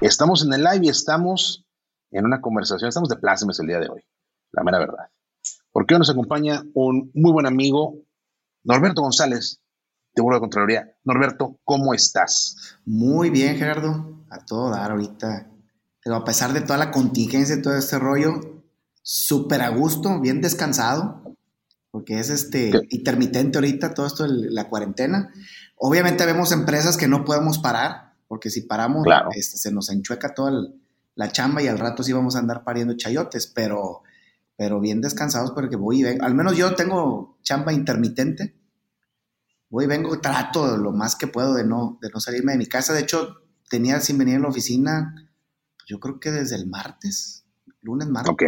Estamos en el live y estamos en una conversación, estamos de plácemes el día de hoy, la mera verdad. Porque hoy nos acompaña un muy buen amigo, Norberto González, de Burro de Contraloría. Norberto, ¿cómo estás? Muy bien, Gerardo, a todo dar ahorita. Pero a pesar de toda la contingencia y todo este rollo, súper a gusto, bien descansado, porque es este intermitente ahorita todo esto de la cuarentena. Obviamente vemos empresas que no podemos parar, porque si paramos, este, se nos enchueca toda la chamba y al rato sí vamos a andar pariendo chayotes, pero, pero bien descansados porque voy y vengo. Al menos yo tengo chamba intermitente. Voy y vengo, trato lo más que puedo de no, de no salirme de mi casa. De hecho, tenía sin venir a la oficina, yo creo que desde el martes, lunes, martes. Ok.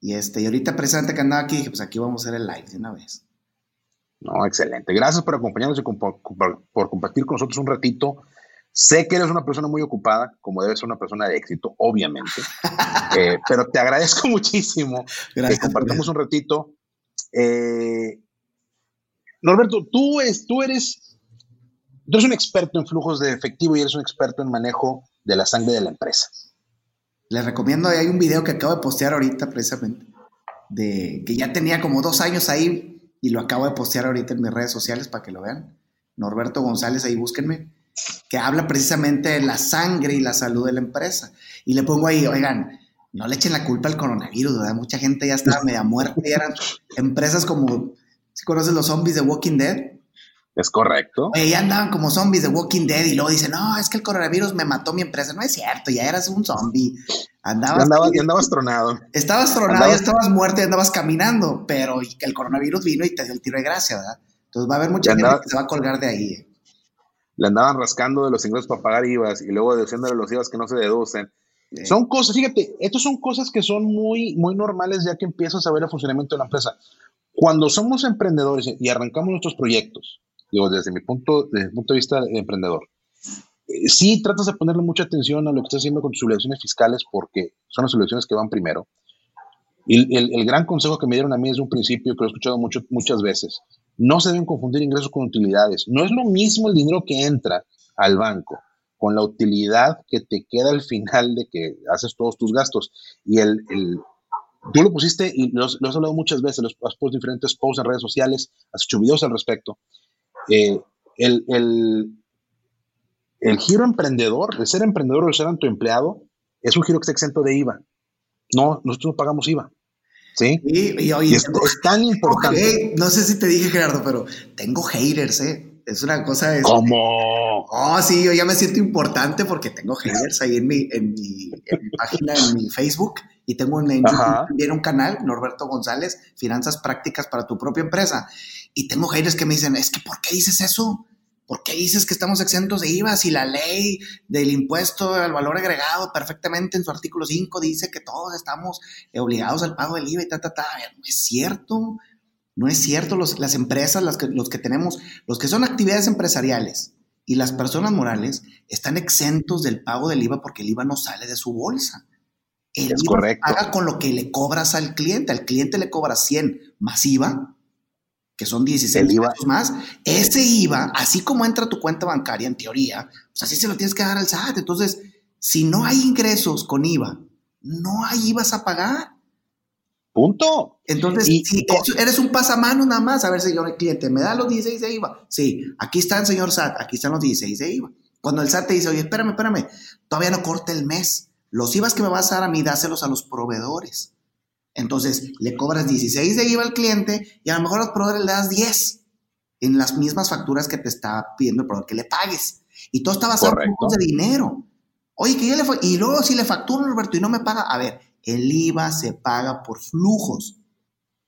Y, este, y ahorita precisamente que andaba aquí, dije, pues aquí vamos a hacer el live de una vez. No, excelente. Gracias por acompañarnos y por compartir con nosotros un ratito Sé que eres una persona muy ocupada, como debe ser una persona de éxito, obviamente, eh, pero te agradezco muchísimo que compartamos un ratito. Eh, Norberto, tú, es, tú, eres, tú eres un experto en flujos de efectivo y eres un experto en manejo de la sangre de la empresa. Les recomiendo, hay un video que acabo de postear ahorita precisamente, de que ya tenía como dos años ahí y lo acabo de postear ahorita en mis redes sociales para que lo vean. Norberto González, ahí búsquenme que habla precisamente de la sangre y la salud de la empresa. Y le pongo ahí, oigan, no le echen la culpa al coronavirus, ¿verdad? Mucha gente ya estaba media muerta y eran empresas como, si conoces los zombies de Walking Dead? Es correcto. Oye, ya andaban como zombies de Walking Dead y luego dicen, no, es que el coronavirus me mató mi empresa. No es cierto, ya eras un zombie. Andabas, ya andabas, tronado. Estabas tronado, ya estabas muerto y andabas caminando, pero el coronavirus vino y te dio el tiro de gracia, ¿verdad? Entonces va a haber mucha gente que se va a colgar de ahí. ¿eh? Le andaban rascando de los ingresos para pagar IVAs y luego deduciéndole los IVAs que no se deducen. Son cosas, fíjate, estas son cosas que son muy, muy normales ya que empiezas a ver el funcionamiento de la empresa. Cuando somos emprendedores y arrancamos nuestros proyectos, digo, desde mi punto, desde mi punto de vista de emprendedor, eh, sí tratas de ponerle mucha atención a lo que estás haciendo con tus obligaciones fiscales porque son las obligaciones que van primero. Y el, el, gran consejo que me dieron a mí desde un principio, que lo he escuchado mucho, muchas veces, no se deben confundir ingresos con utilidades. No es lo mismo el dinero que entra al banco con la utilidad que te queda al final de que haces todos tus gastos. Y el, el tú lo pusiste y lo, has hablado muchas veces, has puesto diferentes posts en redes sociales, has hecho videos al respecto. Eh, el, el, el, giro emprendedor, de ser emprendedor o de ser empleado, es un giro que está exento de IVA. No, nosotros no pagamos IVA. Sí. Y, es, tan importante. no sé si te dije, Gerardo, pero tengo haters, ¿eh? Es una cosa. de ¿Cómo? Oh, sí, yo ya me siento importante porque tengo haters ahí en mi, en mi, página, en mi Facebook. Y tengo en, en también un canal, Norberto González, Finanzas Prácticas para tu propia empresa. Y tengo haters que me dicen, es que ¿por qué dices eso? ¿Por qué dices que estamos exentos de IVA si la ley del impuesto al valor agregado perfectamente en su artículo 5 dice que todos estamos obligados al pago del IVA y ta, ta, ta? No es cierto. No es cierto. las empresas, las que, los que tenemos, los que son actividades empresariales y las personas morales están exentos del pago del IVA porque el IVA no sale de su bolsa. El es IVA correcto. paga con lo que le cobras al cliente. Al cliente le cobras 100 más IVA que son 16 pesos más, ese IVA, así como entra a tu cuenta bancaria en teoría, pues así se lo tienes que dar al SAT. Entonces, si no hay ingresos con IVA, no hay IVAs a pagar. Punto. Entonces, si eres un pasamano nada más, a ver, señor cliente, ¿me da los 16 de IVA? Sí, aquí está el señor SAT, aquí están los 16 de IVA. Cuando el SAT te dice, oye, espérame, espérame, todavía no corte el mes. Los IVAs que me vas a dar a mí, dáselos a los proveedores. Entonces, le cobras 16 de IVA al cliente y a lo mejor al proveedor le das 10 en las mismas facturas que te está pidiendo el proveedor que le pagues. Y todo está basado en de dinero. Oye, que yo le y luego si le facturo, Roberto, y no me paga, a ver, el IVA se paga por flujos.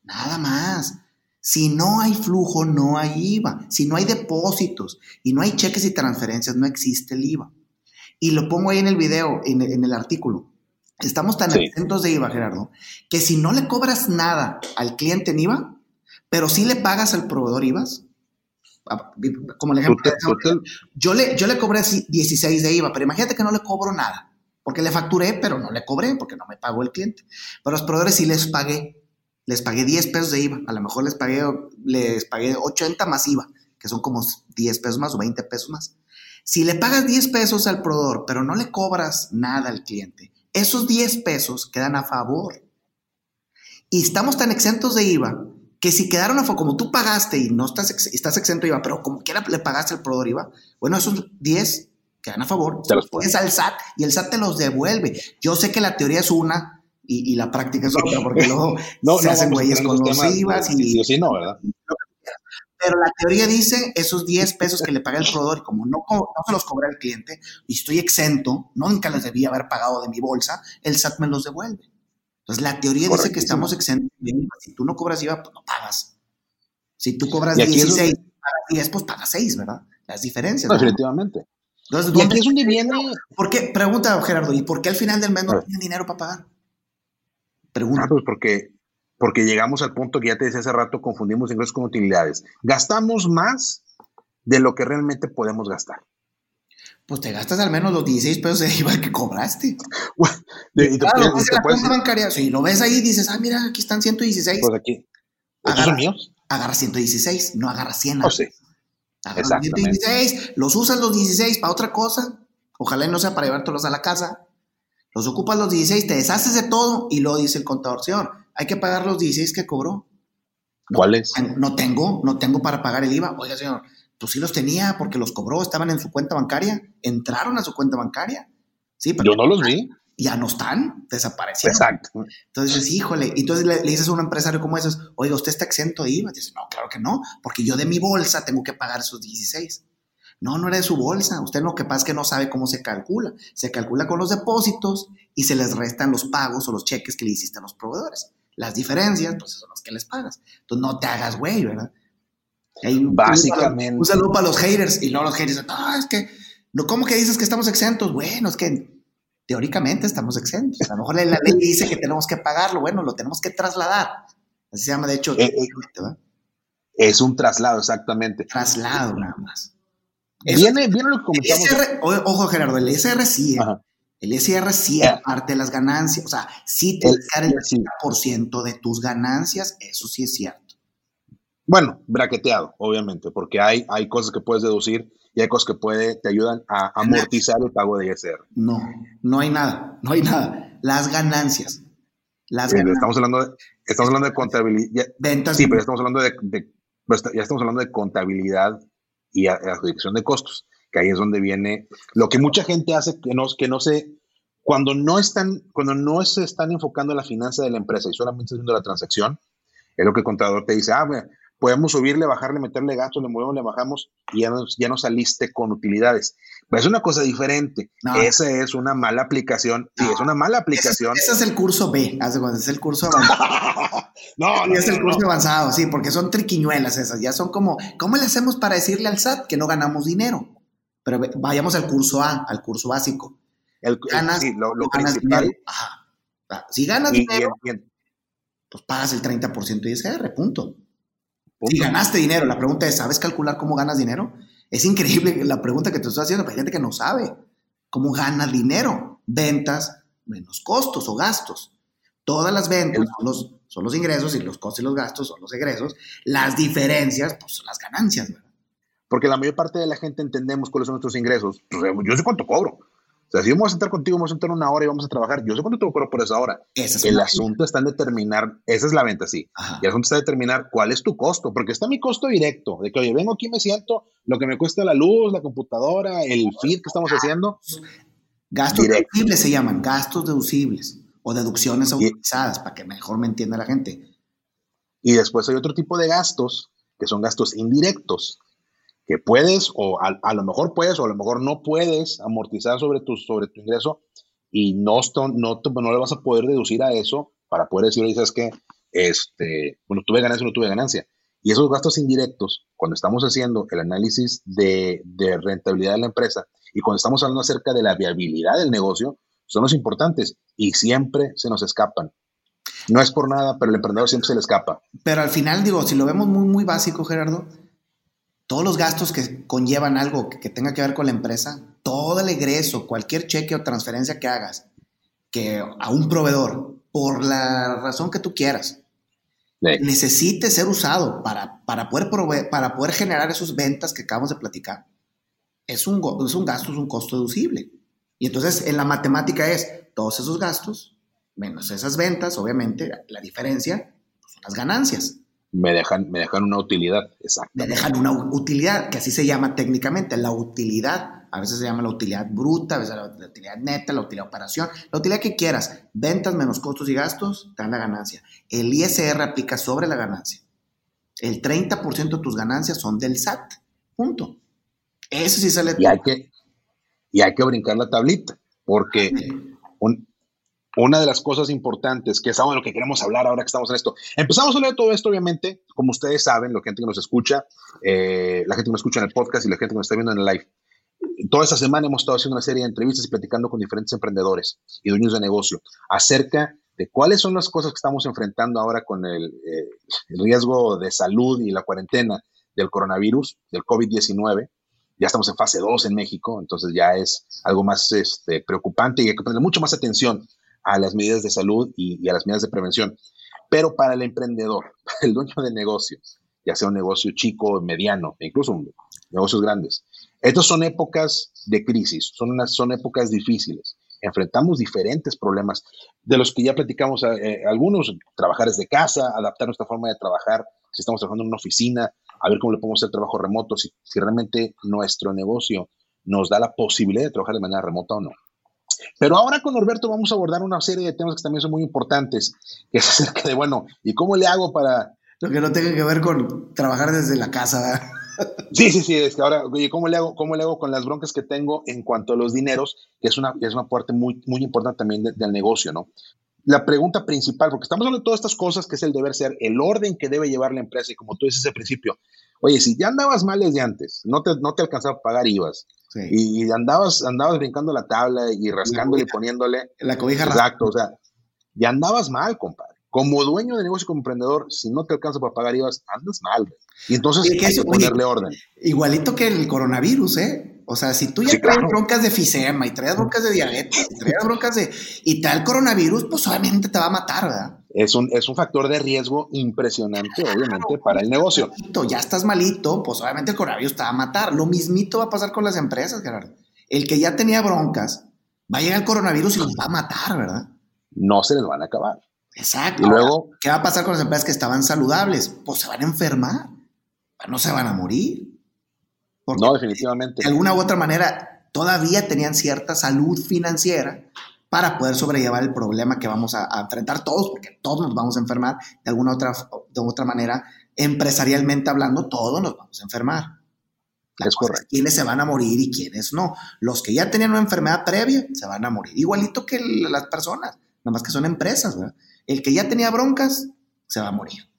Nada más. Si no hay flujo, no hay IVA. Si no hay depósitos y no hay cheques y transferencias, no existe el IVA. Y lo pongo ahí en el video, en, el artículo. Estamos tan exentos de IVA, Gerardo, que si no le cobras nada al cliente en IVA, pero sí le pagas al proveedor IVA, como el ejemplo, yo le, yo le cobré 16 de IVA, pero imagínate que no le cobro nada, porque le facturé, pero no le cobré, porque no me pagó el cliente. Pero los proveedores sí les pagué, les pagué 10 pesos de IVA, a lo mejor les pagué, les pagué 80 más IVA, que son como 10 pesos más o 20 pesos más. Si le pagas 10 pesos al proveedor, pero no le cobras nada al cliente, esos 10 pesos quedan a favor. Y estamos tan exentos de IVA que si quedaron a favor, como tú pagaste y no estás, estás exento de IVA, pero como quiera le pagaste al proveedor IVA, bueno, esos 10 quedan a favor. Te los pones al SAT y el SAT te los devuelve. Yo sé que la teoría es una y, la práctica es otra, porque luego se hacen güeyes con los IVAs y, sí, no, ¿verdad? Pero la teoría dice esos 10 pesos que le pagué al proveedor, como no, no se los cobra el cliente y estoy exento, nunca les debía haber pagado de mi bolsa, el SAT me los devuelve. Entonces, la teoría dice que estamos exentos de IVA. Si tú no cobras IVA, pues no pagas. Si tú cobras 16, pagas 10, pues pagas 6, ¿verdad? Las diferencias. Definitivamente. Entonces, ¿Y aquí es donde viene? ¿Por qué? Pregunta, Gerardo, ¿y por qué al final del mes no tienen dinero para pagar? Pregunta. Ah, pues porque, porque llegamos al punto que ya te decía hace rato, confundimos ingresos con utilidades. Gastamos más de lo que realmente podemos gastar pues te gastas al menos los 16 pesos de IVA que cobraste. y claro, la cuenta bancaria, si lo ves ahí, dices, ah, mira, aquí están 116. Pues aquí. ¿Estos son míos? Agarra 116, no agarra 100. Oh, sí. Agarra 116, los usas los 16 para otra cosa. Ojalá no sea para llevártelos a la casa. Los ocupas los 16, te deshaces de todo y luego dice el contador, señor, hay que pagar los 16 que cobró. ¿Cuáles? No tengo, no tengo para pagar el IVA. Oiga, señor, pues sí los tenía porque los cobró, estaban en su cuenta bancaria, entraron a su cuenta bancaria. Sí, pero Yo no los vi. Ya no están, desaparecieron. Exacto. Entonces, híjole, y entonces le, dices a un empresario como ese, oiga, ¿usted está exento de IVA? Dice, no, claro que no, porque yo de mi bolsa tengo que pagar esos 16. No, no era de su bolsa. Usted lo que pasa es que no sabe cómo se calcula. Se calcula con los depósitos y se les restan los pagos o los cheques que le hiciste a los proveedores. Las diferencias, pues son las que les pagas. Entonces no te hagas güey, ¿verdad? Básicamente. Un saludo para los haters. Y luego los haters, no, es que, no, ¿cómo que dices que estamos exentos? Bueno, es que teóricamente estamos exentos. A lo mejor la ley dice que tenemos que pagarlo. Bueno, lo tenemos que trasladar. Así se llama, de hecho. Eh, eh, es un traslado, exactamente. Traslado, nada más. viene, viene lo que comentamos. ojo, Gerardo, el SR sí. ¿eh? El SR sí, aparte de las ganancias. O sea, sí te el, el 30% de tus ganancias. Eso sí es cierto. Bueno, braqueteado, obviamente, porque hay, hay cosas que puedes deducir y hay cosas que puede, te ayudan a amortizar el pago de ISR. No, no hay nada, no hay nada. Las ganancias. Las ganancias. Estamos hablando de, estamos hablando de contabilidad. Ventas. Sí, pero estamos hablando de, pues, ya estamos hablando de contabilidad y adjudicación de costos, que ahí es donde viene lo que mucha gente hace que no, que no se, cuando no están, cuando no se están enfocando en la finanza de la empresa y solamente están viendo la transacción, es lo que el contador te dice, ah, bueno, podemos subirle, bajarle, meterle gastos, le movemos, le bajamos y ya nos, ya saliste con utilidades. Pero es una cosa diferente. Esa es una mala aplicación. Sí, es una mala aplicación. Ese, es el curso B, es el curso avanzado. no, no, es el curso avanzado, sí, porque son triquiñuelas esas. Ya son como, ¿cómo le hacemos para decirle al SAT que no ganamos dinero? Pero vayamos al curso A, al curso básico. El, ganas, sí, lo, principal. Ajá. Si ganas dinero, pues pagas el 30% de ISR, punto. Si ganaste dinero, la pregunta es, ¿sabes calcular cómo ganas dinero? Es increíble la pregunta que te estoy haciendo, pero hay gente que no sabe cómo gana dinero. Ventas menos costos o gastos. Todas las ventas son los, son los ingresos y los costos y los gastos son los egresos. Las diferencias, pues son las ganancias, Porque la mayor parte de la gente entendemos cuáles son nuestros ingresos. Pues, yo sé cuánto cobro sea, si vamos a sentar contigo, vamos a sentar una hora y vamos a trabajar, yo sé cuánto te cobro por esa hora. el asunto está en determinar, esa es la venta, sí. Y el asunto está en determinar cuál es tu costo, porque está mi costo directo, de que, oye, vengo aquí, me siento, lo que me cuesta la luz, la computadora, el feed que estamos haciendo. Gastos deducibles se llaman, gastos deducibles o deducciones autorizadas, para que mejor me entienda la gente. Y después hay otro tipo de gastos, que son gastos indirectos, que puedes o a, lo mejor puedes o a lo mejor no puedes amortizar sobre tu, sobre tu ingreso y no, no, no le vas a poder deducir a eso para poder decir, oye, ¿sabes qué? Este, bueno, tuve ganancia o no tuve ganancia. Y esos gastos indirectos, cuando estamos haciendo el análisis de, de rentabilidad de la empresa y cuando estamos hablando acerca de la viabilidad del negocio, son los importantes y siempre se nos escapan. No es por nada, pero el emprendedor siempre se le escapa. Pero al final, digo, si lo vemos muy, muy básico, Gerardo, todos los gastos que conllevan algo que, tenga que ver con la empresa, todo el egreso, cualquier cheque o transferencia que hagas que a un proveedor, por la razón que tú quieras, necesite ser usado para, para, poder para poder generar esas ventas que acabamos de platicar, es un, es un gasto, es un costo deducible. Y entonces en la matemática es todos esos gastos menos esas ventas, obviamente, la diferencia pues, son las ganancias. Me dejan, me dejan una utilidad, exacto. Me dejan una utilidad, que así se llama técnicamente, la utilidad. A veces se llama la utilidad bruta, a veces la, utilidad neta, la utilidad de operación, la utilidad que quieras. Ventas menos costos y gastos te dan la ganancia. El ISR aplica sobre la ganancia. El 30% de tus ganancias son del SAT. Punto. Eso sí sale. Y hay que, y hay que brincar la tablita, porque un, una de las cosas importantes, que es algo de lo que queremos hablar ahora que estamos en esto. Empezamos a hablar de todo esto, obviamente, como ustedes saben, la gente que nos escucha, eh, la gente que nos escucha en el podcast y la gente que nos está viendo en el live. Toda esta semana hemos estado haciendo una serie de entrevistas y platicando con diferentes emprendedores y dueños de negocio acerca de cuáles son las cosas que estamos enfrentando ahora con el, eh, riesgo de salud y la cuarentena del coronavirus, del COVID-19. Ya estamos en fase 2 en México, entonces ya es algo más este, preocupante y hay que poner mucho más atención a las medidas de salud y, a las medidas de prevención. Pero para el emprendedor, para el dueño de negocio, ya sea un negocio chico, mediano, incluso negocios grandes, estas son épocas de crisis, son, son épocas difíciles. Enfrentamos diferentes problemas de los que ya platicamos, eh, eh, algunos, trabajar desde casa, adaptar nuestra forma de trabajar, si estamos trabajando en una oficina, a ver cómo le podemos hacer trabajo remoto, si realmente nuestro negocio nos da la posibilidad de trabajar de manera remota o no. Pero ahora con Norberto vamos a abordar una serie de temas que también son muy importantes, que es acerca de, bueno, ¿y cómo le hago para... Lo que no tenga que ver con trabajar desde la casa. Sí, sí, sí, es que ahora, ¿y cómo le hago, cómo le hago con las broncas que tengo en cuanto a los dineros? Que es una, es una parte muy, muy importante también del negocio, ¿no? La pregunta principal, porque estamos hablando de todas estas cosas, que es el deber ser, el orden que debe llevar la empresa, y como tú dices al principio, oye, si ya andabas mal desde antes, no te, no te alcanzaba a pagar IVAs, y andabas, andabas brincando la tabla y rascándole y poniéndole. La cobija Exacto, o sea, ya andabas mal, compadre. Como dueño de negocio, como emprendedor, si no te alcanza para pagar IVAs, andas mal. Y entonces hay que ponerle orden. Igualito que el coronavirus, ¿eh? O sea, si tú ya traes broncas de fisema y traes broncas de diabetes y traes broncas de. y tal coronavirus, pues obviamente te va a matar, ¿verdad? Es un, es un factor de riesgo impresionante, obviamente, para el negocio. Ya estás malito, pues obviamente el coronavirus te va a matar. Lo mismito va a pasar con las empresas, Gerardo. El que ya tenía broncas, va a llegar el coronavirus y los va a matar, ¿verdad? No se les van a acabar. Exacto. Y luego, ¿qué va a pasar con las empresas que estaban saludables? Pues se van a enfermar, no se van a morir no, definitivamente. De alguna u otra manera, todavía tenían cierta salud financiera para poder sobrellevar el problema que vamos a, enfrentar todos, porque todos nos vamos a enfermar de alguna otra, de otra manera, empresarialmente hablando, todos nos vamos a enfermar. es correcto. quiénes se van a morir y quiénes no. Los que ya tenían una enfermedad previa se van a morir, igualito que las personas, nada más que son empresas. El que ya tenía broncas se va a morir.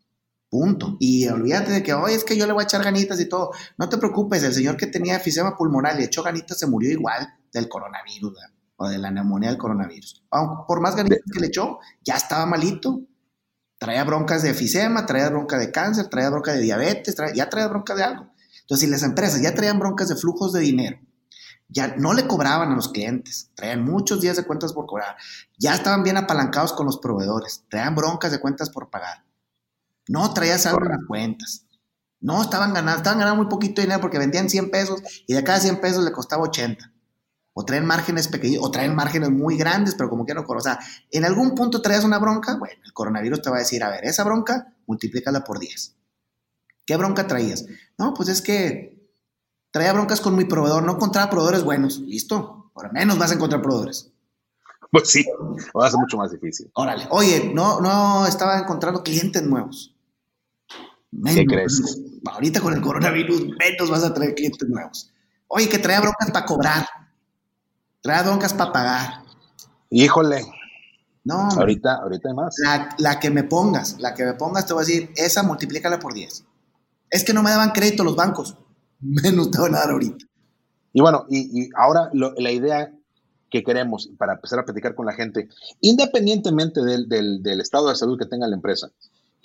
Punto. Y olvídate de que, hoy es que yo le voy a echar ganitas y todo. No te preocupes, el señor que tenía efisema pulmonar y echó ganitas se murió igual del coronavirus o de la neumonía del coronavirus. por más ganitas que le echó, ya estaba malito. Traía broncas de efisema, traía bronca de cáncer, traía bronca de diabetes, ya traía bronca de algo. Entonces, si las empresas ya traían broncas de flujos de dinero, ya no le cobraban a los clientes, traían muchos días de cuentas por cobrar, ya estaban bien apalancados con los proveedores, traían broncas de cuentas por pagar no traía saldo en las cuentas. No, estaban ganando, estaban ganando muy poquito dinero porque vendían 100 pesos y de cada 100 pesos le costaba 80. O traen márgenes pequeños, o traen márgenes muy grandes, pero como quiero, o sea, en algún punto traes una bronca, bueno, el coronavirus te va a decir, a ver, esa bronca, multiplícala por 10. ¿Qué bronca traías? No, pues es que traía broncas con mi proveedor, no encontraba proveedores buenos. Listo, por lo menos vas a encontrar proveedores. Pues sí, va a ser mucho más difícil. Órale, oye, no, no estaba encontrando clientes nuevos. ¿Qué crees? Ahorita con el coronavirus, menos vas a traer clientes nuevos. Oye, que trae broncas para cobrar. Trae broncas para pagar. Híjole. No. Ahorita, ahorita hay más. La, que me pongas, la que me pongas, te voy a decir, esa multiplícala por 10. Es que no me daban crédito los bancos. Menos te van a dar ahorita. Y bueno, y, ahora la idea que queremos para empezar a platicar con la gente, independientemente del, del, estado de salud que tenga la empresa,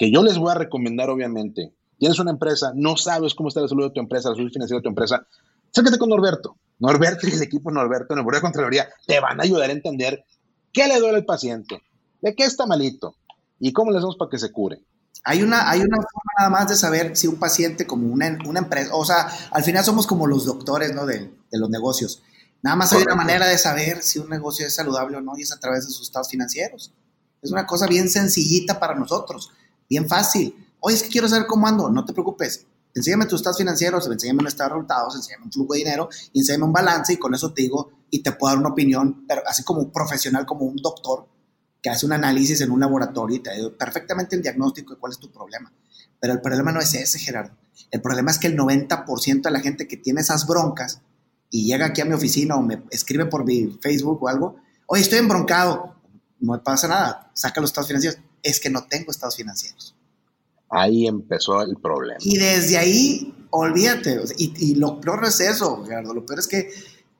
que yo les voy a recomendar, obviamente, tienes una empresa, no sabes cómo está la salud de tu empresa, la salud financiera de tu empresa, sáquete con Norberto. Norberto y el equipo Norberto en el Buró de Contraloría te van a ayudar a entender qué le duele al paciente, de qué está malito y cómo le hacemos para que se cure. Hay una, hay una forma nada más de saber si un paciente como una, una empresa, o sea, al final somos como los doctores, ¿no? De, de los negocios. Nada más hay una manera de saber si un negocio es saludable o no y es a través de sus estados financieros. Es una cosa bien sencillita para nosotros, bien fácil. Oye, es que quiero saber cómo ando. No te preocupes. Enséñame tus estados financieros, enséñame un estado de resultados, enséñame un flujo de dinero, y enséñame un balance y con eso te digo y te puedo dar una opinión, pero así como un profesional, como un doctor que hace un análisis en un laboratorio y te da perfectamente el diagnóstico de cuál es tu problema. Pero el problema no es ese, Gerardo. El problema es que el 90% de la gente que tiene esas broncas y llega aquí a mi oficina o me escribe por mi Facebook o algo, oye, estoy embroncado, no pasa nada, saca los estados financieros. Es que no tengo estados financieros. Ahí empezó el problema. Y desde ahí, olvídate. y, lo peor no es eso, Gerardo. Lo peor es que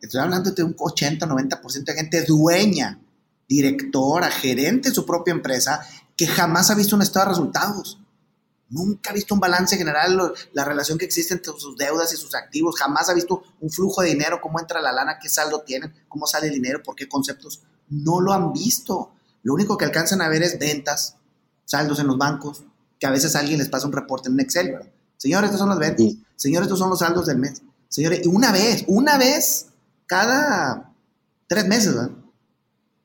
estoy hablando de un 80, 90% de gente dueña, directora, gerente de su propia empresa, que jamás ha visto un estado de resultados. Nunca ha visto un balance general, la relación que existe entre sus deudas y sus activos. Jamás ha visto un flujo de dinero, cómo entra la lana, qué saldo tienen, cómo sale el dinero, por qué conceptos. No lo han visto. Lo único que alcanzan a ver es ventas, saldos en los bancos, que a veces alguien les pasa un reporte en Excel, ¿verdad? Señores, estos son las ventas. Señores, estos son los saldos del mes. Señores, y una vez, una vez cada tres meses, ¿verdad?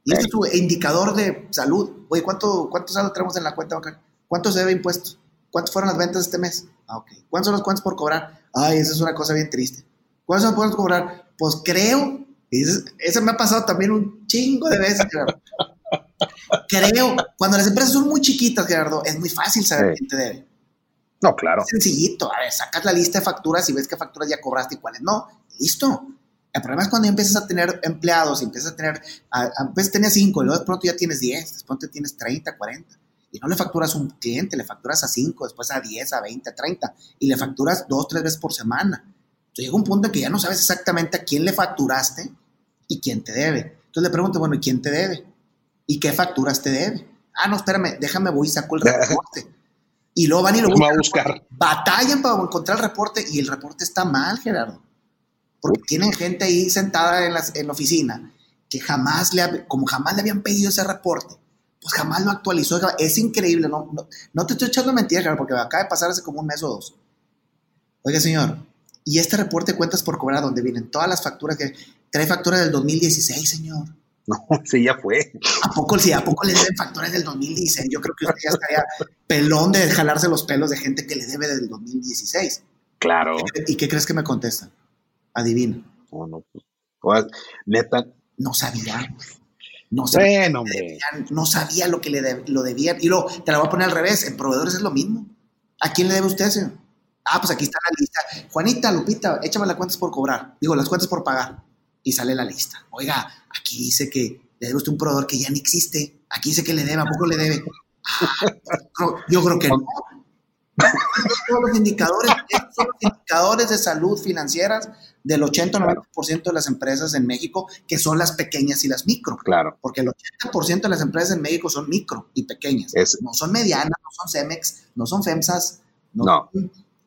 Y este es tu indicador de salud. Oye, ¿cuánto, ¿cuántos saldos tenemos en la cuenta bancaria? ¿Cuánto se debe impuestos? ¿Cuántas fueron las ventas este mes? Ah, ok. ¿Cuántos son los cuentos por cobrar? Ay, esa es una cosa bien triste. ¿Cuántos son los cuentos por cobrar? Pues creo, y eso, me ha pasado también un chingo de veces. creo, cuando las empresas son muy chiquitas, Gerardo, es muy fácil saber quién te debe. No, claro. Es sencillito. A ver, sacas la lista de facturas y ves qué facturas ya cobraste y cuáles no. Listo. El problema es cuando empiezas a tener empleados y empiezas a tener, a, veces tenías cinco y luego de pronto ya tienes 10, de pronto tienes 30, 40 y no le facturas a un cliente, le facturas a 5, después a 10, a 20, a 30 y le facturas dos, tres veces por semana. Entonces llega un punto en que ya no sabes exactamente a quién le facturaste y quién te debe. Entonces le pregunto, bueno, ¿y quién te debe? ¿Y qué facturas te debe? Ah, no, espérame, déjame, voy y saco el reporte. Y luego van y lo buscan. a buscar. Batallan para encontrar el reporte y el reporte está mal, Gerardo. Porque tienen gente ahí sentada en la, en la oficina que jamás le, como jamás le habían pedido ese reporte, pues jamás lo actualizó. Es increíble, no, no, te estoy echando mentiras, porque acaba de pasar hace como un mes o dos. Oiga, señor, y este reporte cuentas por cobrar, donde vienen todas las facturas que trae facturas del 2016, señor. No, sí, ya fue. ¿A poco, sí, ¿A poco le deben facturas del 2016? Yo creo que usted ya estaría pelón de jalarse los pelos de gente que le debe del 2016. Claro. ¿Y qué crees que me contestan? Adivina. No, no, pues, neta. No sabía. No sabía, no sabía lo que le lo debían. Y luego, te la voy a poner al revés, en proveedores es lo mismo. ¿A quién le debe usted, señor? Ah, pues aquí está la lista. Juanita, Lupita, échame las cuentas por cobrar. Digo, las cuentas por pagar. Y sale la lista. Oiga, aquí dice que le debe usted un proveedor que ya no existe. Aquí dice que le debe, ¿a poco le debe? Ah, yo creo que no. Todos los indicadores, son los indicadores de salud financieras del 80 o 90% de las empresas en México, que son las pequeñas y las micro. Claro. Porque el 80% de las empresas en México son micro y pequeñas. No son medianas, no son CEMEX, no son FEMSAS. No.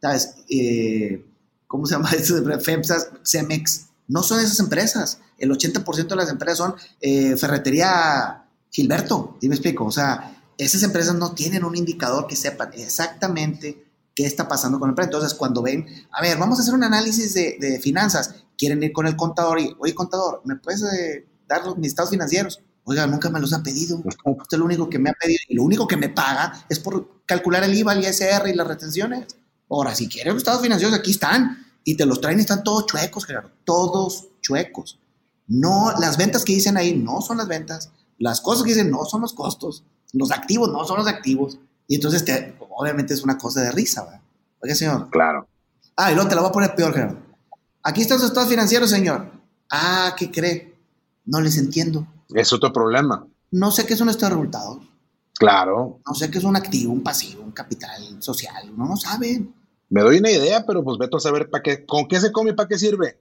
¿Sabes? Eh, ¿Cómo se llama eso? FEMSAS, CEMEX. No son esas empresas. El 80% de las empresas son eh, Ferretería Gilberto. ¿Sí me explico? O sea, esas empresas no tienen un indicador que sepan exactamente qué está pasando con el empresa. Entonces, cuando ven, a ver, vamos a hacer un análisis de, finanzas, quieren ir con el contador y, oye, contador, ¿me puedes eh, dar los, mis estados financieros? Oiga, nunca me los ha pedido. Usted es lo único que me ha pedido y lo único que me paga es por calcular el IVA, el ISR y las retenciones. Ahora, si quieren los estados financieros, aquí están. Y te los traen y están todos chuecos, Gerardo. Todos chuecos. No, las ventas que dicen ahí no son las ventas. Las cosas que dicen no son los costos. Los activos no son los activos. Y entonces, te, obviamente es una cosa de risa, ¿verdad? Oye, señor. Claro. Ah, y luego te la voy a poner peor, Gerardo. Aquí están sus estados financieros, señor. Ah, ¿qué cree? No les entiendo. Es otro problema. No sé qué es un estado de resultados. Claro. No sé qué es un activo, un pasivo, un capital social. No lo saben. Me doy una idea, pero pues veto a saber para qué, con qué se come y para qué sirve.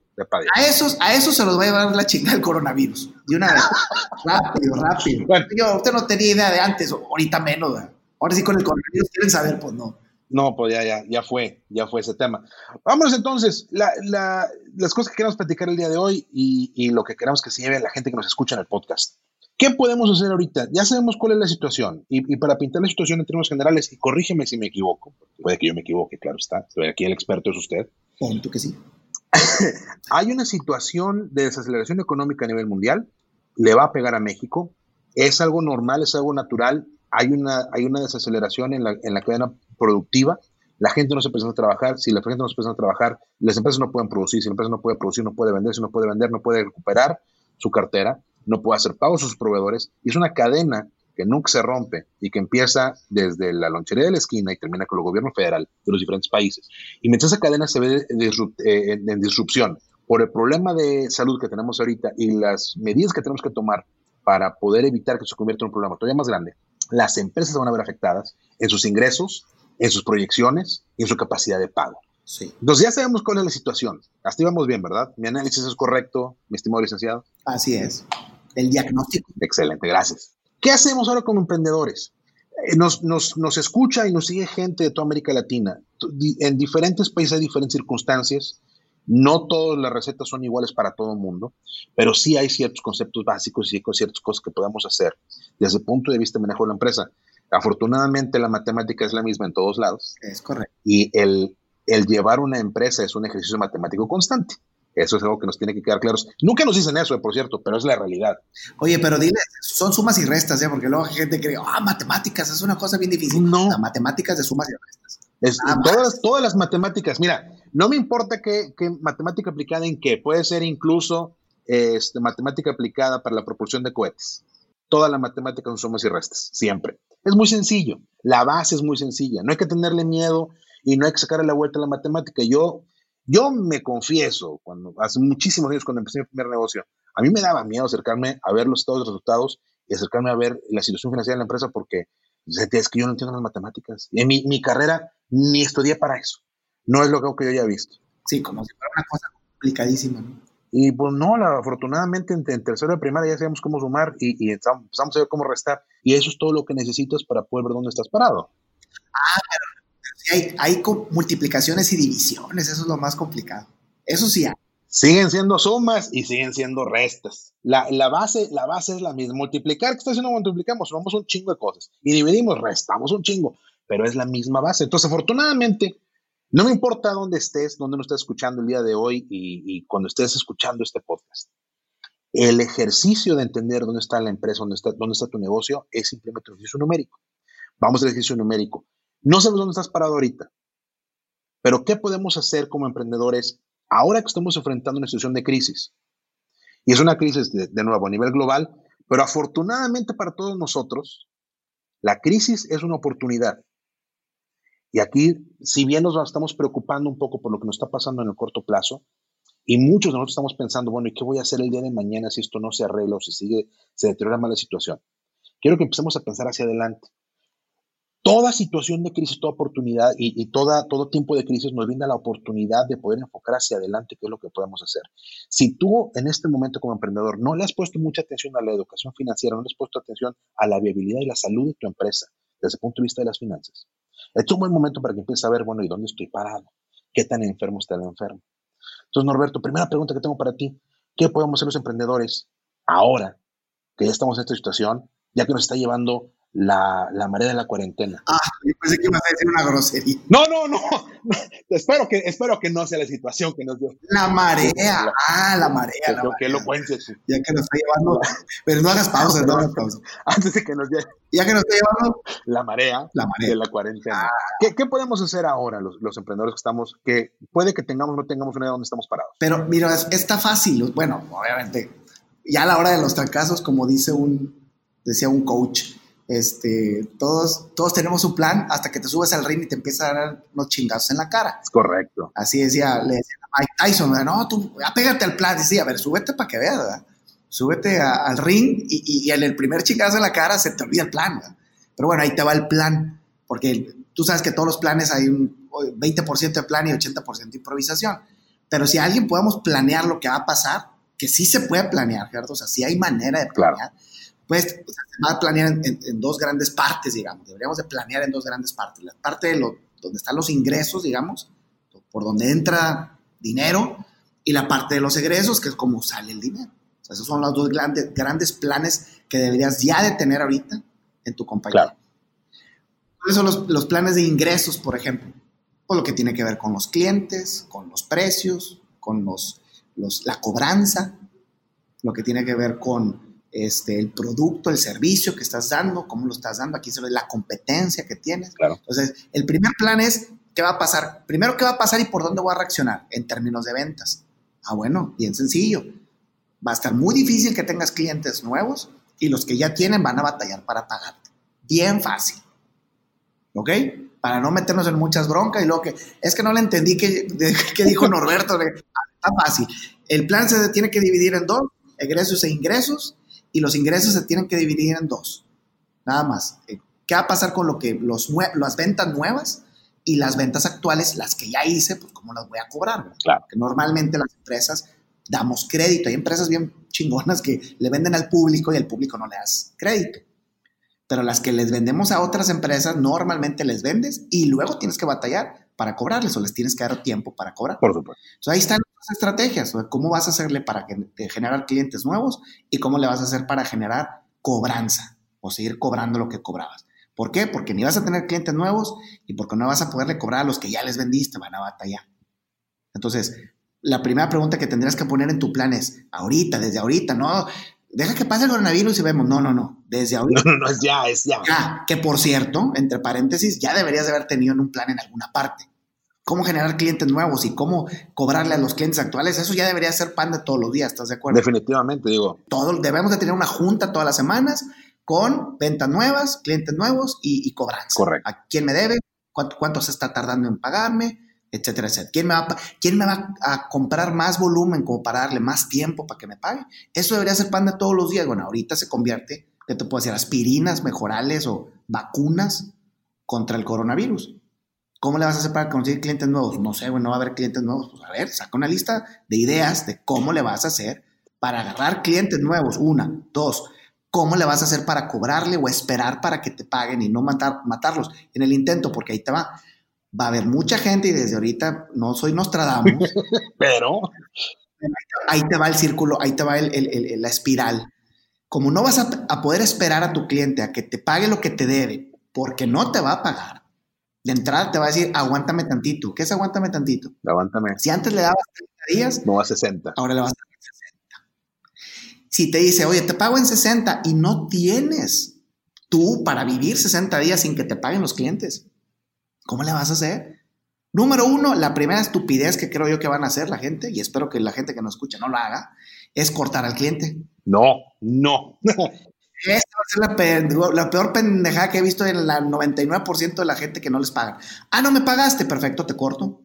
A esos, a esos se los va a llevar la chingada el coronavirus. De una vez. rápido, rápido. Yo, usted no tenía idea de antes, ahorita menos. Ahora sí con el coronavirus quieren saber, pues no. No, pues ya, ya, ya fue, ya fue ese tema. Vámonos entonces, las cosas que queremos platicar el día de hoy y, y, lo que queremos que se lleve la gente que nos escucha en el podcast. ¿Qué podemos hacer ahorita? Ya sabemos cuál es la situación y, para pintar la situación en términos generales, y corrígeme si me equivoco, puede que yo me equivoque, claro está, aquí el experto es usted. Punto que sí. Hay una situación de desaceleración económica a nivel mundial, le va a pegar a México, es algo normal, es algo natural, hay una, hay una desaceleración en la, en la cadena productiva, la gente no se presenta a trabajar, si la gente no se presenta a trabajar, las empresas no pueden producir, si la empresa no puede producir, no puede vender, si no puede vender, no puede recuperar su cartera, no puede hacer pagos a sus proveedores, y es una cadena que nunca se rompe y que empieza desde la lonchería de la esquina y termina con el gobierno federal de los diferentes países. Y mientras esa cadena se ve eh, en disrupción por el problema de salud que tenemos ahorita y las medidas que tenemos que tomar para poder evitar que se convierta en un problema todavía más grande, las empresas van a ver afectadas en sus ingresos, en sus proyecciones y en su capacidad de pago. Sí. Entonces ya sabemos cuál es la situación. Hasta íbamos bien, ¿verdad? Mi análisis es correcto, mi estimado licenciado. Así es. El diagnóstico. Excelente, gracias. ¿Qué hacemos ahora como emprendedores? Eh, nos, nos, nos, escucha y nos sigue gente de toda América Latina. En diferentes países hay diferentes circunstancias. No todas las recetas son iguales para todo el mundo, pero sí hay ciertos conceptos básicos y ciertas cosas que podemos hacer desde el punto de vista de manejo de la empresa. Afortunadamente la matemática es la misma en todos lados. Es correcto. Y el, el llevar una empresa es un ejercicio matemático constante. Eso es algo que nos tiene que quedar claros. Nunca nos dicen eso, eh, por cierto, pero es la realidad. Oye, pero dile, son sumas y restas, ¿eh? porque luego hay gente cree, ah, matemáticas es una cosa bien difícil. No. La matemáticas de sumas y restas. todas, todas las matemáticas, mira, no me importa qué, matemática aplicada en qué, puede ser incluso este, matemática aplicada para la propulsión de cohetes. Toda la matemática son sumas y restas, siempre. Es muy sencillo, la base es muy sencilla, no hay que tenerle miedo y no hay que sacarle la vuelta a la matemática. Yo, yo me confieso, cuando hace muchísimos años cuando empecé mi primer negocio, a mí me daba miedo acercarme a ver los estados de resultados y acercarme a ver la situación financiera de la empresa porque es que yo no entiendo las matemáticas. Y en mi, mi carrera ni estudié para eso no es lo que yo haya visto. Sí, como si fuera una cosa complicadísima, ¿no? Y pues no, afortunadamente en, tercero de primaria ya sabemos cómo sumar y, empezamos a ver cómo restar. Y eso es todo lo que necesitas para poder ver dónde estás parado. Ah, hay, multiplicaciones y divisiones, eso es lo más complicado. Eso sí hay. Siguen siendo sumas y siguen siendo restas. La, base, la base es la misma. Multiplicar, ¿qué está haciendo? Multiplicamos, sumamos un chingo de cosas. Y dividimos, restamos un chingo. Pero es la misma base. Entonces, afortunadamente, no me importa dónde estés, dónde nos estés escuchando el día de hoy y, cuando estés escuchando este podcast. El ejercicio de entender dónde está la empresa, dónde está tu negocio, es simplemente un ejercicio numérico. Vamos al ejercicio numérico. No sabes dónde estás parado ahorita, pero ¿qué podemos hacer como emprendedores ahora que estamos enfrentando una situación de crisis? Y es una crisis de, nuevo a nivel global, pero afortunadamente para todos nosotros, la crisis es una oportunidad. Y aquí, si bien nos estamos preocupando un poco por lo que nos está pasando en el corto plazo, y muchos de nosotros estamos pensando, bueno, ¿y qué voy a hacer el día de mañana si esto no se arregla o si sigue, se deteriora más la situación? Quiero que empecemos a pensar hacia adelante. Toda situación de crisis, toda oportunidad y, todo tiempo de crisis nos brinda la oportunidad de poder enfocar hacia adelante qué es lo que podemos hacer. Si tú en este momento como emprendedor no le has puesto mucha atención a la educación financiera, no le has puesto atención a la viabilidad y la salud de tu empresa desde el punto de vista de las finanzas, es un buen momento para que empieces a ver, bueno, ¿y dónde estoy parado? ¿Qué tan enfermo está el enfermo? Entonces, Norberto, primera pregunta que tengo para ti, ¿qué podemos hacer los emprendedores ahora que ya estamos en esta situación, ya que nos está llevando la, la, marea de la cuarentena. Ah, yo pensé que ibas a decir una grosería. No, no, no. espero, que, espero que no sea la situación que nos dio. La marea. ah, la marea. La marea. Que cuentes. Ya que nos está llevando. Pero no hagas pausa, no hagas pausa. Antes de que nos lleve. Ya que nos está llevando. La marea, la marea. de la cuarentena. Ah. ¿Qué, ¿Qué, podemos hacer ahora los, los, emprendedores que estamos, que puede que tengamos o no tengamos una idea de dónde estamos parados? Pero mira, está fácil. Bueno, obviamente, ya a la hora de los fracasos, como dice un, decía un coach, este, todos, todos tenemos un plan hasta que te subes al ring y te empiezan a dar unos chingazos en la cara. Es correcto. Así decía, le decía a Mike Tyson, no, tú apégate al plan. Decía, a ver, súbete para que veas, ¿verdad? Súbete al ring y, y, en el primer chingazo en la cara se te olvida el plan, ¿verdad? Pero bueno, ahí te va el plan, porque tú sabes que todos los planes hay un 20% de plan y 80% de improvisación. Pero si alguien podemos planear lo que va a pasar, que sí se puede planear, Gerardo, o sea, sí hay manera de planear, pues se va a planear en, dos grandes partes, digamos. Deberíamos de planear en dos grandes partes. La parte de lo, donde están los ingresos, digamos, por donde entra dinero, y la parte de los egresos, que es como sale el dinero. O sea, esos son los dos grandes, grandes planes que deberías ya de tener ahorita en tu compañía. ¿Cuáles son los, los, planes de ingresos, por ejemplo? Pues lo que tiene que ver con los clientes, con los precios, con los, los, la cobranza, lo que tiene que ver con este, el producto, el servicio que estás dando, cómo lo estás dando, aquí se ve la competencia que tienes. Entonces, el primer plan es, ¿qué va a pasar? Primero, ¿qué va a pasar y por dónde voy a reaccionar en términos de ventas? Ah, bueno, bien sencillo. Va a estar muy difícil que tengas clientes nuevos y los que ya tienen van a batallar para pagarte. Bien fácil. ¿Ok? Para no meternos en muchas broncas y luego que es que no le entendí qué dijo Norberto. Está fácil. El plan se tiene que dividir en dos, egresos e ingresos, y los ingresos se tienen que dividir en dos. Nada más. Eh, ¿Qué va a pasar con lo que los las ventas nuevas y las ventas actuales, las que ya hice, pues cómo las voy a cobrar? Claro. Que normalmente las empresas damos crédito. Hay empresas bien chingonas que le venden al público y al público no le das crédito. Pero las que les vendemos a otras empresas, normalmente les vendes y luego tienes que batallar para cobrarles o les tienes que dar tiempo para cobrar. Por supuesto. Entonces ahí están las estrategias, cómo vas a hacerle para generar clientes nuevos y cómo le vas a hacer para generar cobranza o seguir cobrando lo que cobrabas. ¿Por qué? Porque ni vas a tener clientes nuevos y porque no vas a poderle cobrar a los que ya les vendiste, van a batallar. Entonces, la primera pregunta que tendrías que poner en tu plan es, ahorita, desde ahorita, no, deja que pase el coronavirus y vemos, no, no, no, desde ahorita. No, no, no, es ya, es ya. Ya, que por cierto, entre paréntesis, ya deberías haber tenido en un plan en alguna parte. Cómo generar clientes nuevos y cómo cobrarle a los clientes actuales, eso ya debería ser pan de todos los días, ¿estás de acuerdo? Definitivamente, digo. Todo, debemos de tener una junta todas las semanas con ventas nuevas, clientes nuevos y, cobranza. Correcto. ¿A quién me debe? ¿Cuánto, ¿Cuánto se está tardando en pagarme? etcétera, etcétera. ¿Quién me, va, ¿Quién me va a comprar más volumen como para darle más tiempo para que me pague? Eso debería ser pan de todos los días. Bueno, ahorita se convierte, que te puedo decir, aspirinas mejorales o vacunas contra el coronavirus. ¿Cómo le vas a hacer para conseguir clientes nuevos? No sé, bueno, no va a haber clientes nuevos. Pues a ver, saca una lista de ideas de cómo le vas a hacer para agarrar clientes nuevos. Una, dos, ¿cómo le vas a hacer para cobrarle o esperar para que te paguen y no matar, matarlos en el intento? Porque ahí te va va a haber mucha gente y desde ahorita no soy Nostradamus. pero ahí te va el círculo, ahí te va la espiral. Como no vas a, poder esperar a tu cliente a que te pague lo que te debe, porque no te va a pagar, de entrada te va a decir, aguántame tantito. ¿Qué es aguántame tantito? Aguántame. Si antes le dabas 30 días, no a 60. Ahora le vas a dar 60. Si te dice, oye, te pago en 60 y no tienes tú para vivir 60 días sin que te paguen los clientes, ¿Cómo le vas a hacer? Número uno, la primera estupidez que creo yo que van a hacer la gente, y espero que la gente que nos escucha no lo haga, es cortar al cliente. No, no. Esta va a ser la, peor pendejada que he visto en el 99% de la gente que no les pagan. Ah, no me pagaste, perfecto, te corto.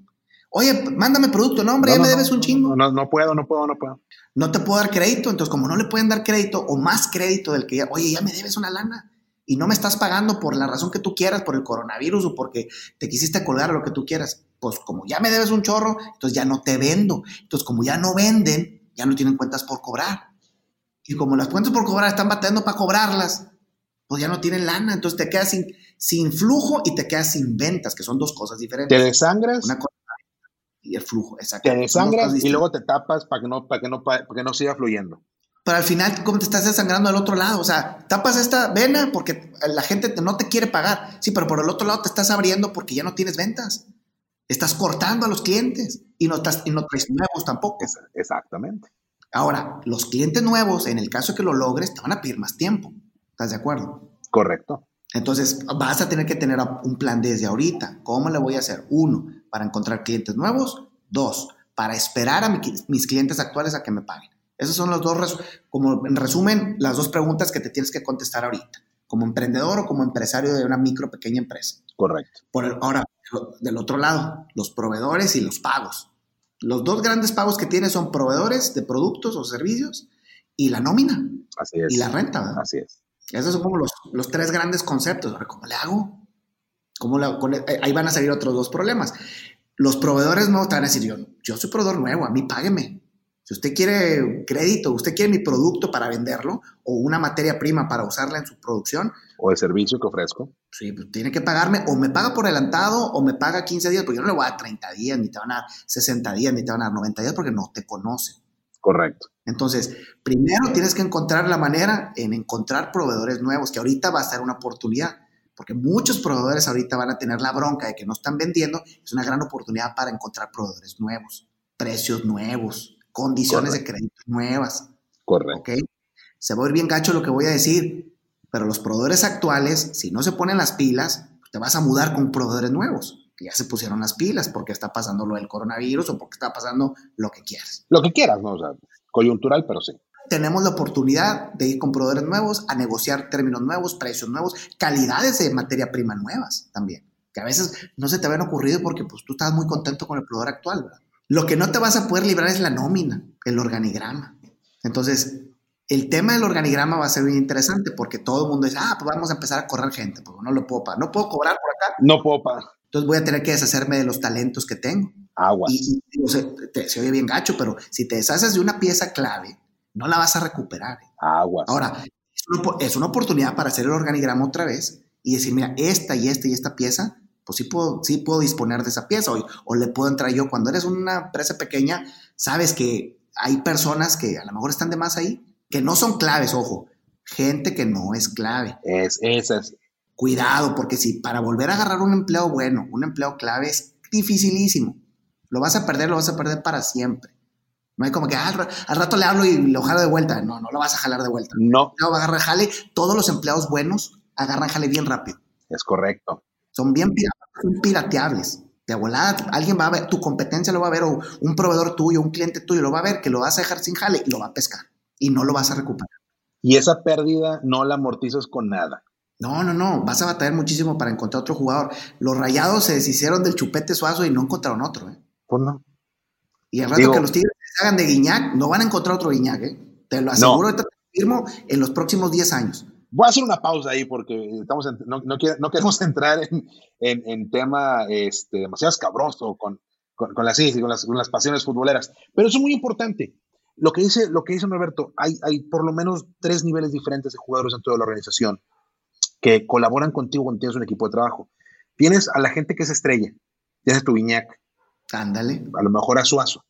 Oye, mándame producto, no, hombre, ya me debes un chingo. No, no puedo, no puedo, no puedo. No te puedo dar crédito, entonces como no le pueden dar crédito o más crédito del que ya, oye, ya me debes una lana y no me estás pagando por la razón que tú quieras, por el coronavirus o porque te quisiste colgar lo que tú quieras, pues como ya me debes un chorro, entonces ya no te vendo. Entonces como ya no venden, ya no tienen cuentas por cobrar. Y como las cuentas por cobrar están batallando para cobrarlas, pues ya no tienen lana, entonces te quedas sin, sin flujo y te quedas sin ventas, que son dos cosas diferentes. Te desangras. Una cosa y el flujo, exacto. Te desangras y luego te tapas para que no, para que no, para que no siga fluyendo. Pero al final, ¿cómo te estás desangrando al otro lado? O sea, tapas esta vena porque la gente no te quiere pagar. Sí, pero por el otro lado te estás abriendo porque ya no tienes ventas. Estás cortando a los clientes y no, estás, y no traes nuevos tampoco. Exactamente. Ahora, los clientes nuevos, en el caso que lo logres, te van a pedir más tiempo. ¿Estás de acuerdo? Correcto. Entonces, vas a tener que tener un plan desde ahorita. ¿Cómo le voy a hacer? Uno, para encontrar clientes nuevos. Dos, para esperar a mis clientes actuales a que me paguen. Esos son los dos, como en resumen, las dos preguntas que te tienes que contestar ahorita, como emprendedor o como empresario de una micro pequeña empresa. Correcto. Por ahora, del otro lado, los proveedores y los pagos. Los dos grandes pagos que tienes son proveedores de productos o servicios y la nómina. Así es. Y la renta, ¿verdad? Así es. Esos son como los, los tres grandes conceptos. Ahora, ¿cómo le hago? ¿cómo eh, ahí van a salir otros dos problemas. Los proveedores no te van a decir, yo, yo soy proveedor nuevo, a mí págueme. Si usted quiere crédito, usted quiere mi producto para venderlo o una materia prima para usarla en su producción. O el servicio que ofrezco. Sí, pues tiene que pagarme o me paga por adelantado o me paga 15 días, porque yo no le voy a dar 30 días, ni te van a dar 60 días, ni te van a dar 90 días porque no te conocen. Correcto. Entonces, primero tienes que encontrar la manera en encontrar proveedores nuevos, que ahorita va a ser una oportunidad, porque muchos proveedores ahorita van a tener la bronca de que no están vendiendo. Es una gran oportunidad para encontrar proveedores nuevos, precios nuevos, condiciones de crédito nuevas. Correcto. ¿okay? Se va a ir bien gacho lo que voy a decir, pero los proveedores actuales, si no se ponen las pilas, te vas a mudar con proveedores nuevos, que ya se pusieron las pilas porque está pasando lo del coronavirus o porque está pasando lo que quieras. Lo que quieras, ¿no? O sea, coyuntural, pero sí. Tenemos la oportunidad de ir con proveedores nuevos, a negociar términos nuevos, precios nuevos, calidades de materia prima nuevas también, que a veces no se te habían ocurrido porque pues, tú estás muy contento con el proveedor actual, ¿verdad? Lo que no te vas a poder librar es la nómina, el organigrama. Entonces, el tema del organigrama va a ser bien interesante porque todo el mundo dice, ah, pues vamos a empezar a correr gente, pues no lo puedo pagar. ¿No puedo cobrar por acá? No puedo pagar. Entonces voy a tener que deshacerme de los talentos que tengo. Agua. Y, se oye bien gacho, pero si te deshaces de una pieza clave, no la vas a recuperar. Agua. Ahora, es una, es una oportunidad para hacer el organigrama otra vez y decir, mira, esta y esta y esta pieza pues sí puedo, sí puedo disponer de esa pieza o, o le puedo entrar yo. Cuando eres una empresa pequeña, sabes que hay personas que a lo mejor están de más ahí, que no son claves, ojo, gente que no es clave. Es, esas. Cuidado, porque si para volver a agarrar un empleo bueno, un empleo clave es dificilísimo. Lo vas a perder, lo vas a perder para siempre. No hay como que ah, al, rato le hablo y lo jalo de vuelta. No, no lo vas a jalar de vuelta. No. No, va a agarrar jale. Todos los empleados buenos agarran jale bien rápido. Es correcto. Son bien pirateables. De volada, alguien va a ver, tu competencia lo va a ver, o un proveedor tuyo, un cliente tuyo lo va a ver, que lo vas a dejar sin jale y lo va a pescar. Y no lo vas a recuperar. Y esa pérdida no la amortizas con nada. No, no, no. Vas a batallar muchísimo para encontrar otro jugador. Los rayados se deshicieron del chupete suazo y no encontraron otro. ¿eh? Pues no. Y el rato que los tigres se hagan de Guiñac, no van a encontrar otro Guiñac. ¿eh? Te lo aseguro, no. te firmo en los próximos 10 años. Voy a hacer una pausa ahí porque estamos no, no, no, queremos entrar en, en, en tema este, demasiado escabroso con, con, con, las, con, las, con las pasiones futboleras. Pero eso es muy importante. Lo que dice, lo que dice Norberto, hay, hay por lo menos tres niveles diferentes de jugadores dentro de la organización que colaboran contigo cuando tienes un equipo de trabajo. Tienes a la gente que es estrella, tienes a tu Viñac. Ándale. A lo mejor a Suazo.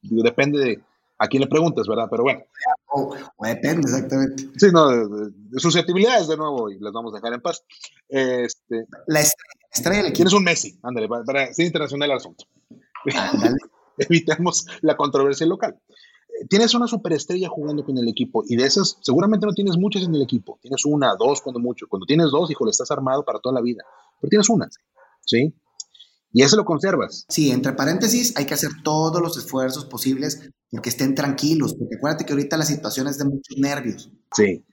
Depende de, a quién le preguntas, ¿verdad? Pero bueno. O, o depende, exactamente. Sí, no, de, de, de, susceptibilidades de nuevo y las vamos a dejar en paz. Este, la estrella, estrella del Tienes un Messi, ándale, para, para ser internacional al asunto. Evitemos la controversia local. Tienes una superestrella jugando con el equipo y de esas seguramente no tienes muchas en el equipo. Tienes una, dos, cuando mucho. Cuando tienes dos, hijo, le estás armado para toda la vida. Pero tienes una, ¿sí? Y eso lo conservas. Sí, entre paréntesis, hay que hacer todos los esfuerzos posibles porque estén tranquilos, porque acuérdate que ahorita la situación es de muchos nervios. Sí.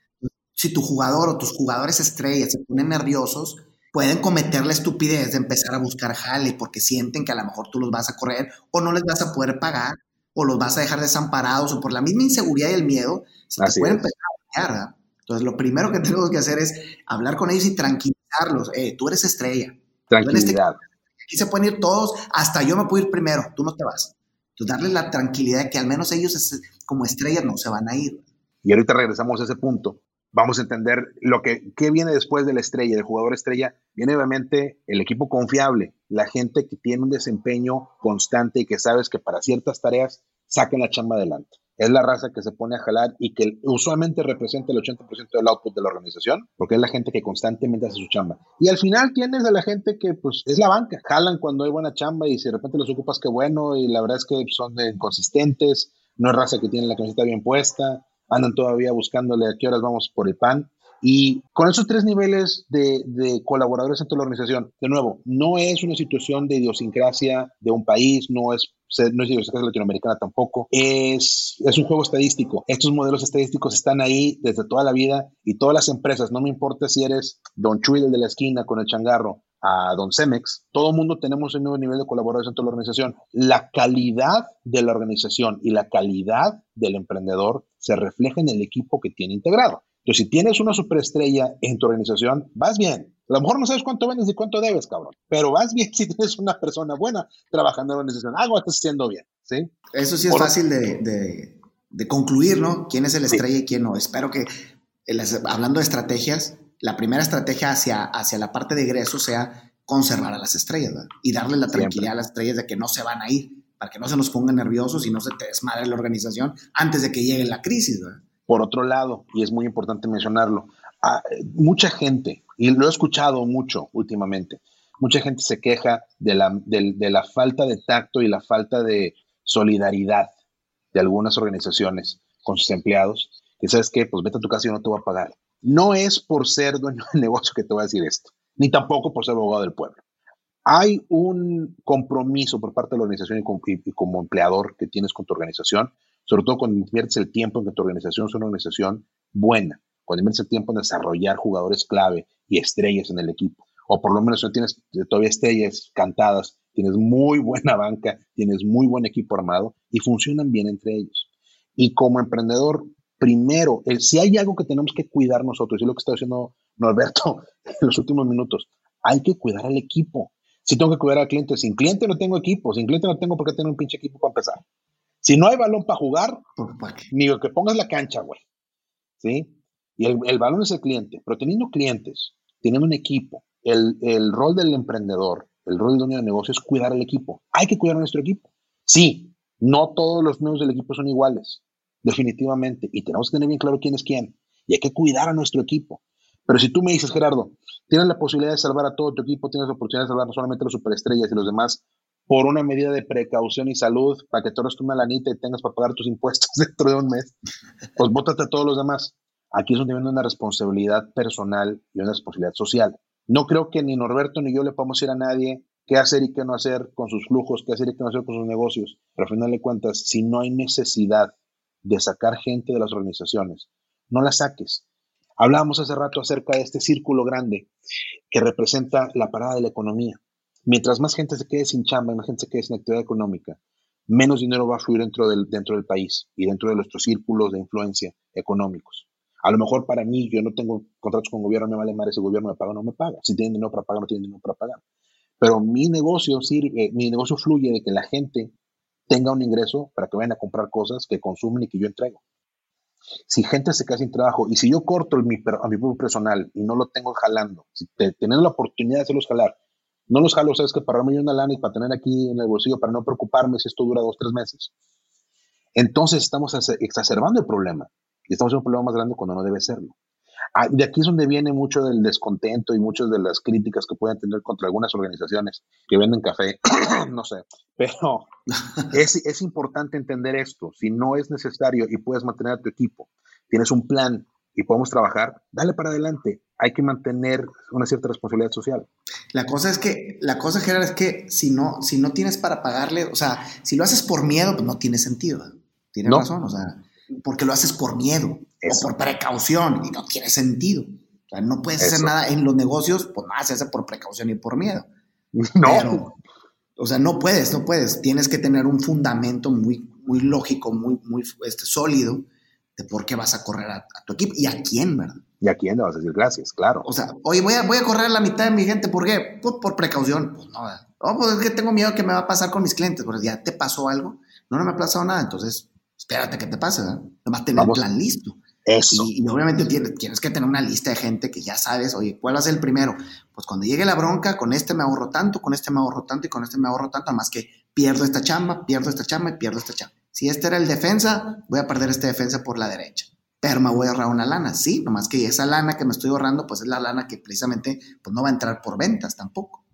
Si tu jugador o tus jugadores estrellas se ponen nerviosos, pueden cometer la estupidez de empezar a buscar jale porque sienten que a lo mejor tú los vas a correr o no les vas a poder pagar o los vas a dejar desamparados o por la misma inseguridad y el miedo, se te pueden empezar a dañar. Entonces, lo primero que tenemos que hacer es hablar con ellos y tranquilizarlos. Eh, tú eres estrella. Tranquilidad. Aquí se pueden ir todos, hasta yo me puedo ir primero, tú no te vas. Entonces, darles la tranquilidad de que al menos ellos como estrellas no se van a ir. Y ahorita regresamos a ese punto. Vamos a entender lo que qué viene después de la estrella, del jugador estrella. Viene obviamente el equipo confiable, la gente que tiene un desempeño constante y que sabes que para ciertas tareas sacan la chamba adelante. Es la raza que se pone a jalar y que usualmente representa el 80% del output de la organización, porque es la gente que constantemente hace su chamba. Y al final tienes a la gente que pues es la banca, jalan cuando hay buena chamba y si de repente los ocupas, qué bueno, y la verdad es que son inconsistentes, no es raza que tiene la camiseta bien puesta, andan todavía buscándole a qué horas vamos por el pan. Y con esos tres niveles de, colaboradores dentro de la organización, de nuevo, no es una situación de idiosincrasia de un país, no es, no es idiosincrasia latinoamericana tampoco, es, es un juego estadístico. Estos modelos estadísticos están ahí desde toda la vida y todas las empresas, no me importa si eres Don Chuy, el de la esquina con el changarro, a Don Cemex, todo el mundo tenemos el mismo nivel de colaboradores dentro de la organización. La calidad de la organización y la calidad del emprendedor se refleja en el equipo que tiene integrado. Entonces, si tienes una superestrella en tu organización, vas bien. A lo mejor no sabes cuánto vendes y cuánto debes, cabrón, pero vas bien si tienes una persona buena trabajando en la organización. Algo estás haciendo bien, ¿sí? Eso sí es fácil de, de, concluir, ¿no? ¿Quién es el estrella y quién no? Espero que, hablando de estrategias, la primera estrategia hacia, hacia la parte de egreso sea conservar a las estrellas ¿verdad? y darle la tranquilidad a las estrellas de que no se van a ir, para que no se nos pongan nerviosos y no se te desmadre la organización antes de que llegue la crisis. ¿verdad? Por otro lado, y es muy importante mencionarlo, mucha gente, y lo he escuchado mucho últimamente, mucha gente se queja de la, de la falta de tacto y la falta de solidaridad de algunas organizaciones con sus empleados, que sabes que, pues vete a tu casa y no te voy a pagar. No es por ser dueño del negocio que te voy a decir esto ni tampoco por ser abogado del pueblo. Hay un compromiso por parte de la organización y como, empleador que tienes con tu organización, sobre todo cuando inviertes el tiempo en que tu organización es una organización buena, cuando inviertes el tiempo en desarrollar jugadores clave y estrellas en el equipo, o por lo menos no tienes todavía estrellas cantadas, tienes muy buena banca, tienes muy buen equipo armado y funcionan bien entre ellos. Y como emprendedor, primero, si hay algo que tenemos que cuidar nosotros, y lo que está diciendo Norberto en los últimos minutos, hay que cuidar al equipo. Si tengo que cuidar al cliente, sin cliente no tengo equipo, sin cliente no tengo por qué tener un pinche equipo para empezar. Si no hay balón para jugar, ni que pongas la cancha, güey. ¿Sí? Y el, balón es el cliente, pero teniendo clientes, teniendo un equipo, el, el rol del emprendedor, el rol del dueño de negocio es cuidar al equipo. Hay que cuidar a nuestro equipo. Sí, no todos los miembros del equipo son iguales definitivamente. Y tenemos que tener bien claro quién es quién. Y hay que cuidar a nuestro equipo. Pero si tú me dices, Gerardo, tienes la posibilidad de salvar a todo tu equipo, tienes la oportunidad de salvar no solamente a los superestrellas y los demás, por una medida de precaución y salud, para que tú una lanita y tengas para pagar tus impuestos dentro de un mes, pues bótate a todos los demás. Aquí es donde viene una responsabilidad personal y una responsabilidad social. No creo que ni Norberto ni yo le podamos decir a nadie qué hacer y qué no hacer con sus flujos, qué hacer y qué no hacer con sus negocios. Pero al final de cuentas, si no hay necesidad de sacar gente de las organizaciones. No la saques. Hablábamos hace rato acerca de este círculo grande que representa la parada de la economía. Mientras más gente se quede sin chamba más gente se quede sin actividad económica, menos dinero va a fluir dentro del, dentro del país y dentro de nuestros círculos de influencia económicos. A lo mejor para mí, yo no tengo contratos con gobierno, me vale madre si el gobierno me paga o no me paga. Si tienen dinero para pagar, no tienen dinero para pagar. Pero mi negocio sirve, mi negocio fluye de que la gente tenga un ingreso para que vayan a comprar cosas que consumen y que yo entrego. Si gente se queda sin trabajo y si yo corto mi, a mi propio personal y no lo tengo jalando, si teniendo la oportunidad de hacerlos jalar, no los jalo, sabes que para darme una lana y para tener aquí en el bolsillo, para no preocuparme si esto dura dos, tres meses. Entonces estamos exacerbando el problema y estamos en un problema más grande cuando no debe serlo. Ah, de aquí es donde viene mucho del descontento y muchas de las críticas que pueden tener contra algunas organizaciones que venden café, no sé, pero es, es importante entender esto. Si no es necesario y puedes mantener a tu equipo, tienes un plan y podemos trabajar, dale para adelante. Hay que mantener una cierta responsabilidad social. La cosa es que, la cosa general es que si no, si no tienes para pagarle, o sea, si lo haces por miedo, pues no tiene sentido. Tienes razón, o sea, porque lo haces por miedo o por precaución y no tiene sentido. O sea, no puedes hacer nada en los negocios, pues nada se hace por precaución y por miedo. No. o sea, no puedes, no puedes. Tienes que tener un fundamento muy, muy lógico, muy, muy este, sólido de por qué vas a correr a, tu equipo y a quién, ¿verdad? Y a quién le vas a decir gracias, claro. O sea, oye, voy a, voy a correr a la mitad de mi gente, ¿por qué? Pues por precaución. Pues no, no, pues es que tengo miedo que me va a pasar con mis clientes, pues ya te pasó algo. No, no me ha pasado nada, entonces espérate que te pase, ¿verdad? Nomás tener el plan listo. Eso. Y, obviamente tienes, tienes, que tener una lista de gente que ya sabes, oye, ¿cuál va a ser el primero? Pues cuando llegue la bronca, con este me ahorro tanto, con este me ahorro tanto y con este me ahorro tanto, más que pierdo esta chamba, pierdo esta chamba y pierdo esta chamba. Si este era el defensa, voy a perder este defensa por la derecha. Pero me voy a ahorrar una lana, sí, nomás que esa lana que me estoy ahorrando, pues es la lana que precisamente pues no va a entrar por ventas tampoco.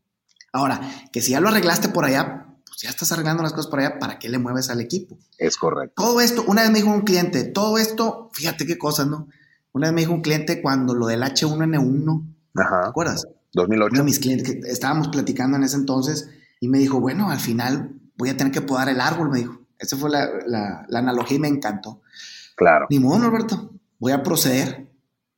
Ahora, que si ya lo arreglaste por allá, pues ya estás arreglando las cosas por allá, ¿para qué le mueves al equipo? Es correcto. Todo esto, una vez me dijo un cliente, todo esto, fíjate qué cosas, ¿no? Una vez me dijo un cliente cuando lo del H1N1, Ajá. ¿te acuerdas? 2008. Uno de mis clientes, que estábamos platicando en ese entonces, y me dijo, bueno, al final voy a tener que podar el árbol, me dijo. Esa fue la, la, analogía y me encantó. Claro. Ni modo, Norberto, voy a proceder.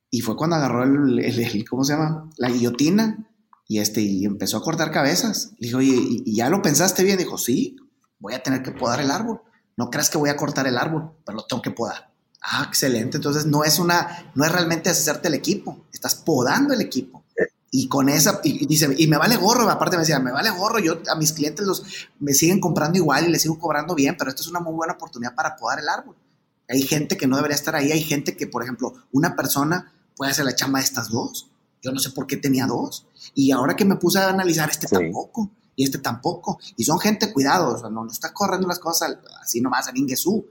Y fue cuando agarró el, el ¿cómo se llama? La guillotina y, este, y empezó a cortar cabezas. Le dijo, oye, ¿y, ya lo pensaste bien? Dijo, sí, voy a tener que podar el árbol. No creas que voy a cortar el árbol, pero lo tengo que podar. Ah, excelente. Entonces no es una, no es realmente hacerte el equipo, estás podando el equipo. Y con esa, y, dice, y me vale gorro, aparte me decía, me vale gorro, yo a mis clientes los, me siguen comprando igual y les sigo cobrando bien, pero esto es una muy buena oportunidad para podar el árbol. Hay gente que no debería estar ahí, hay gente que, por ejemplo, una persona puede hacer la chamba de estas dos. Yo no sé por qué tenía dos. Y ahora que me puse a analizar, este tampoco, y este tampoco. Y son gente, cuidado, o sea, no, no está corriendo las cosas así nomás en Ingesú.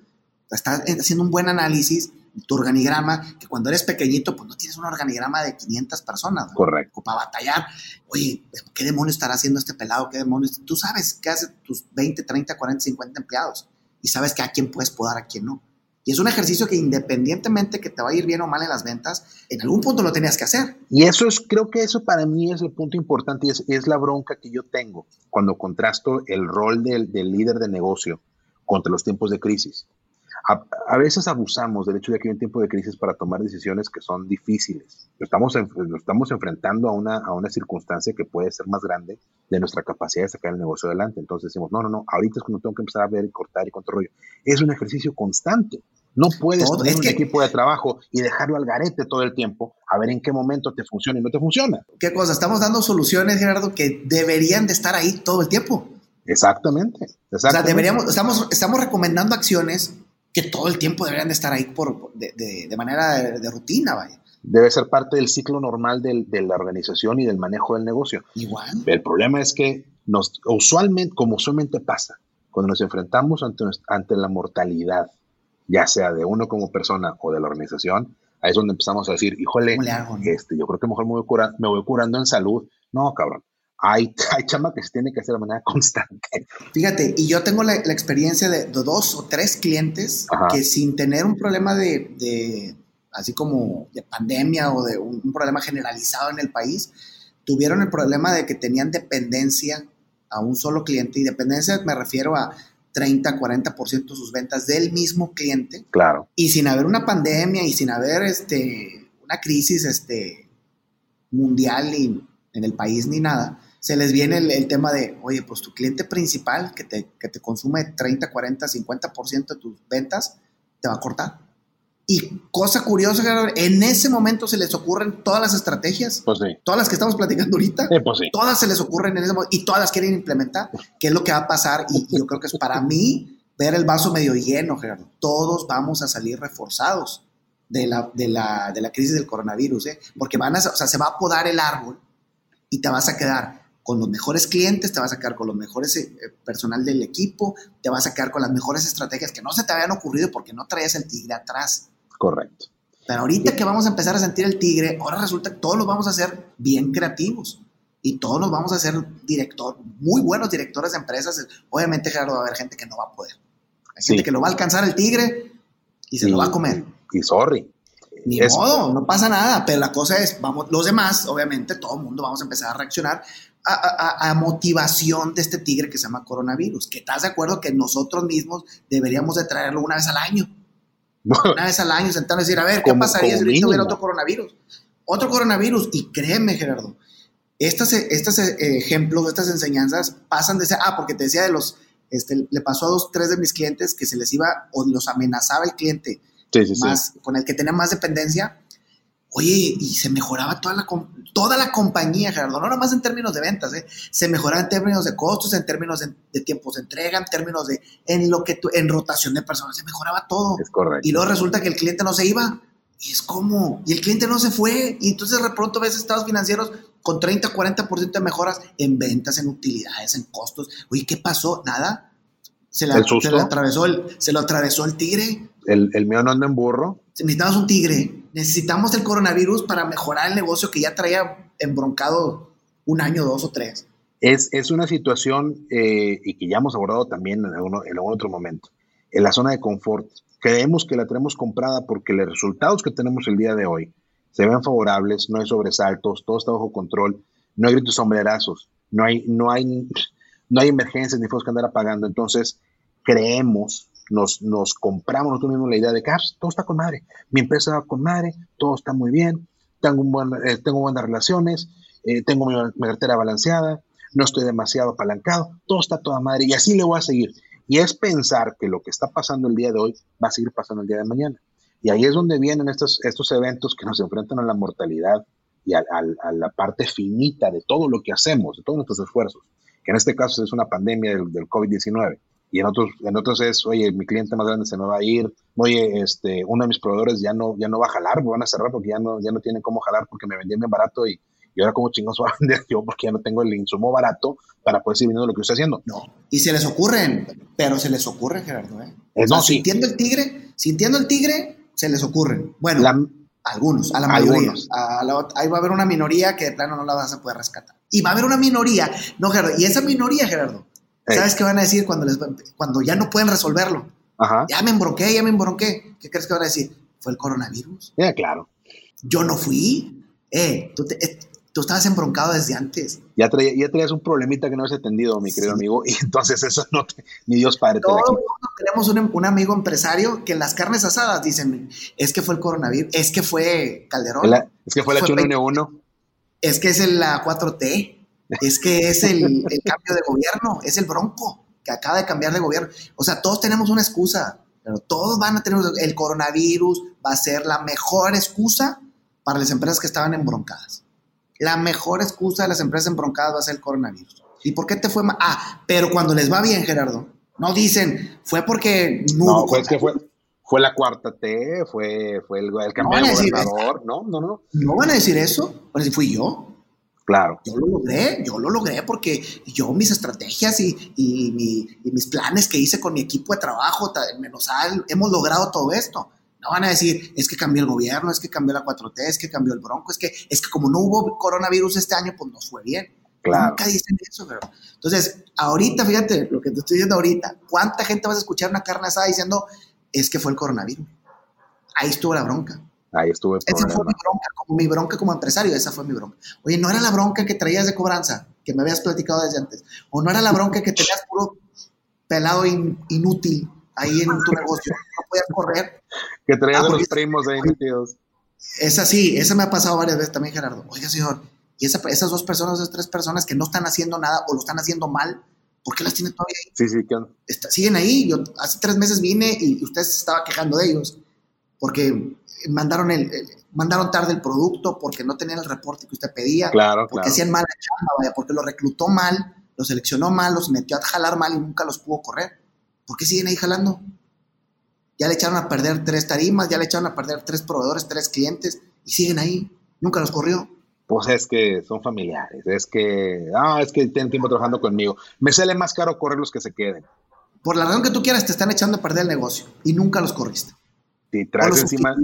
Está haciendo un buen análisis tu organigrama, que cuando eres pequeñito, pues no tienes un organigrama de 500 personas. Correcto. Para batallar. Oye, ¿qué demonio estará haciendo este pelado? ¿Qué demonios? Tú sabes qué hace tus 20, 30, 40, 50 empleados. Y sabes que a quién puedes podar, a quién no. Y es un ejercicio que independientemente que te va a ir bien o mal en las ventas, en algún punto lo tenías que hacer. Y eso es, creo que eso para mí es el punto importante y es, es la bronca que yo tengo cuando contrasto el rol del, del líder de negocio contra los tiempos de crisis a, veces abusamos del hecho de que hay un tiempo de crisis para tomar decisiones que son difíciles. Estamos, estamos enfrentando a una, a una circunstancia que puede ser más grande de nuestra capacidad de sacar el negocio adelante. Entonces decimos, no, no, no, ahorita es cuando tengo que empezar a ver y cortar y control. Es un ejercicio constante. No puedes tener un equipo de trabajo y dejarlo al garete todo el tiempo a ver en qué momento te funciona y no te funciona. ¿Qué cosa? Estamos dando soluciones, Gerardo, que deberían de estar ahí todo el tiempo. Exactamente. exactamente. O sea, deberíamos, estamos, estamos recomendando acciones que todo el tiempo deberían de estar ahí por, de, de, manera de, rutina, vaya. Debe ser parte del ciclo normal del, de la organización y del manejo del negocio. Igual. El problema es que nos, usualmente, como usualmente pasa, cuando nos enfrentamos ante, ante la mortalidad, ya sea de uno como persona o de la organización, ahí es donde empezamos a decir, híjole, este, yo creo que mejor me voy, me voy curando en salud. No, cabrón, hay, hay chamba que se tiene que hacer de manera constante. Fíjate, y yo tengo la, experiencia de, dos o tres clientes que sin tener un problema de, así como de pandemia o de un, problema generalizado en el país, tuvieron el problema de que tenían dependencia a un solo cliente. Y dependencia me refiero a 30, 40% de sus ventas del mismo cliente. Claro. Y sin haber una pandemia y sin haber este, una crisis este, mundial en el país ni nada, se les viene el, tema de, oye, pues tu cliente principal que te, que te consume 30, 40, 50% de tus ventas, te va a cortar. Y cosa curiosa, en ese momento se les ocurren todas las estrategias, pues sí. todas las que estamos platicando ahorita, pues sí. todas se les ocurren en ese momento y todas las quieren implementar, qué es lo que va a pasar. Y, yo creo que es para mí ver el vaso medio lleno, Gerardo. Todos vamos a salir reforzados de la, de la, de la crisis del coronavirus, ¿eh? porque van a, o sea, se va a podar el árbol y te vas a quedar con los mejores clientes, te vas a quedar con los mejores eh, personal del equipo, te vas a quedar con las mejores estrategias que no se te habían ocurrido porque no traías el tigre atrás. Correcto. Pero ahorita que vamos a empezar a sentir el tigre, ahora resulta que todos los vamos a hacer bien creativos y todos nos vamos a hacer director, muy buenos directores de empresas. Obviamente, Gerardo, va a haber gente que no va a poder. Hay gente que lo va a alcanzar el tigre y se lo va a comer. Y sorry. Ni modo, no pasa nada, pero la cosa es, vamos, los demás, obviamente, todo el mundo vamos a empezar a reaccionar a, motivación de este tigre que se llama coronavirus. Que estás de acuerdo que nosotros mismos deberíamos de traerlo una vez al año. una vez al año, sentarnos y decir, a ver, ¿qué pasaría si ahorita hubiera otro coronavirus? Otro coronavirus. Y créeme, Gerardo, estos, estos eh, ejemplos, estas enseñanzas pasan de ese, ah, porque te decía de los, este, le pasó a dos, tres de mis clientes que se les iba o los amenazaba el cliente más, con el que tenía más dependencia Oye, y se mejoraba toda la, toda la compañía, Gerardo, no más en términos de ventas, ¿eh? se mejoraba en términos de costos, en términos de, tiempos de entrega, en términos de, en lo que en rotación de personas, se mejoraba todo. Es correcto. Y luego resulta que el cliente no se iba. Y es como, y el cliente no se fue. Y entonces de pronto ves estados financieros con 30, 40% de mejoras en ventas, en utilidades, en costos. Oye, ¿qué pasó? Nada. Se, la, se, le, atravesó el, se lo atravesó el tigre. El, el mío no anda en burro. Necesitamos un tigre necesitamos el coronavirus para mejorar el negocio que ya traía embroncado un año, dos o tres. Es, es una situación eh, y que ya hemos abordado también en algún, otro momento. En la zona de confort, creemos que la tenemos comprada porque los resultados que tenemos el día de hoy se ven favorables, no hay sobresaltos, todo está bajo control, no hay gritos sombrerazos, no hay, no hay, no hay emergencias ni fuegos que andar apagando. Entonces, creemos nos, compramos nosotros mismos la idea de que ah, todo está con madre, mi empresa va con madre, todo está muy bien, tengo, un buen, eh, tengo buenas relaciones, eh, tengo mi, cartera balanceada, no estoy demasiado apalancado, todo está toda madre y así le voy a seguir. Y es pensar que lo que está pasando el día de hoy va a seguir pasando el día de mañana. Y ahí es donde vienen estos, eventos que nos enfrentan a la mortalidad y a, la parte finita de todo lo que hacemos, de todos nuestros esfuerzos, que en este caso es una pandemia del, del COVID-19 y en otros, en otros es, oye, mi cliente más grande se me va a ir, oye, este, uno de mis proveedores ya no, ya no va a jalar, me van a cerrar porque ya no, ya no tienen cómo jalar porque me vendían bien barato y, y ahora como chingos voy a vender yo porque ya no tengo el insumo barato para poder seguir viendo lo que estoy haciendo. No, y se les ocurren, pero se les ocurre, Gerardo, ¿eh? no, Sintiendo el tigre, sintiendo el tigre, se les ocurren. Bueno, algunos, a la mayoría. ahí va a haber una minoría que de plano no la vas a poder rescatar. Y va a haber una minoría, no, Gerardo, y esa minoría, Gerardo, ¿Sabes qué van a decir cuando, les, cuando ya no pueden resolverlo? Ajá. Ya me embronqué, ya me embronqué. ¿Qué crees que van a decir? ¿Fue el coronavirus? Ya, claro. Yo no fui. Eh, tú, eh, tú estabas embroncado desde antes. Ya, traía, ya traías un problemita que no has atendido, mi querido amigo, y entonces eso no te, ni Dios padre te tenemos un, un, amigo empresario que en las carnes asadas dicen, es que fue el coronavirus, es que fue Calderón. es que fue la H1N1. Es que es la 4T es que es el, cambio de gobierno, es el bronco que acaba de cambiar de gobierno. O sea, todos tenemos una excusa, pero todos van a tener, el coronavirus va a ser la mejor excusa para las empresas que estaban embroncadas. La mejor excusa de las empresas embroncadas va a ser el coronavirus. ¿Y por qué te fue mal? Ah, pero cuando les va bien, Gerardo, no dicen, fue porque no, no fue que fue, fue la cuarta T, fue, fue el, el cambio de gobernador. No, no, no. No van a decir eso, pues fui yo. Claro. Yo lo logré, yo lo logré porque yo mis estrategias y, y, mis planes que hice con mi equipo de trabajo, menos hemos logrado todo esto. No van a decir, es que cambió el gobierno, es que cambió la 4T, es que cambió el bronco, es que, es que como no hubo coronavirus este año, pues nos fue bien. Claro. Nunca dicen eso, pero. Entonces, ahorita, fíjate lo que te estoy diciendo ahorita, ¿cuánta gente vas a escuchar una carne asada diciendo, es que fue el coronavirus? Ahí estuvo la bronca. Ahí estuve. Esa fue mi bronca, como mi bronca como empresario, esa fue mi bronca. Oye, no era la bronca que traías de cobranza, que me habías platicado desde antes, o no era la bronca que tenías puro pelado inútil ahí en tu negocio, no podías correr. Que traías ah, los primos ahí metidos. Esa sí, esa me ha pasado varias veces también, Gerardo. Oiga, señor, y esas dos personas, esas tres personas que no están haciendo nada o lo están haciendo mal, ¿por qué las tiene todavía ahí? Sí, sí, ¿qué siguen ahí. Yo hace tres meses vine y usted se estaba quejando de ellos porque mandaron, el, mandaron tarde el producto, porque no tenían el reporte que usted pedía, claro, porque hacían mala chamba, vaya, porque lo reclutó mal, lo seleccionó mal, los metió a jalar mal y nunca los pudo correr. ¿Por qué siguen ahí jalando? Ya le echaron a perder tres tarimas, ya le echaron a perder tres proveedores, tres clientes y siguen ahí. Nunca los corrió. Pues es que son familiares, es que, ah, es que tienen tiempo trabajando conmigo. Me sale más caro correr los que se queden. Por la razón que tú quieras, te están echando a perder el negocio y nunca los corriste traes encima.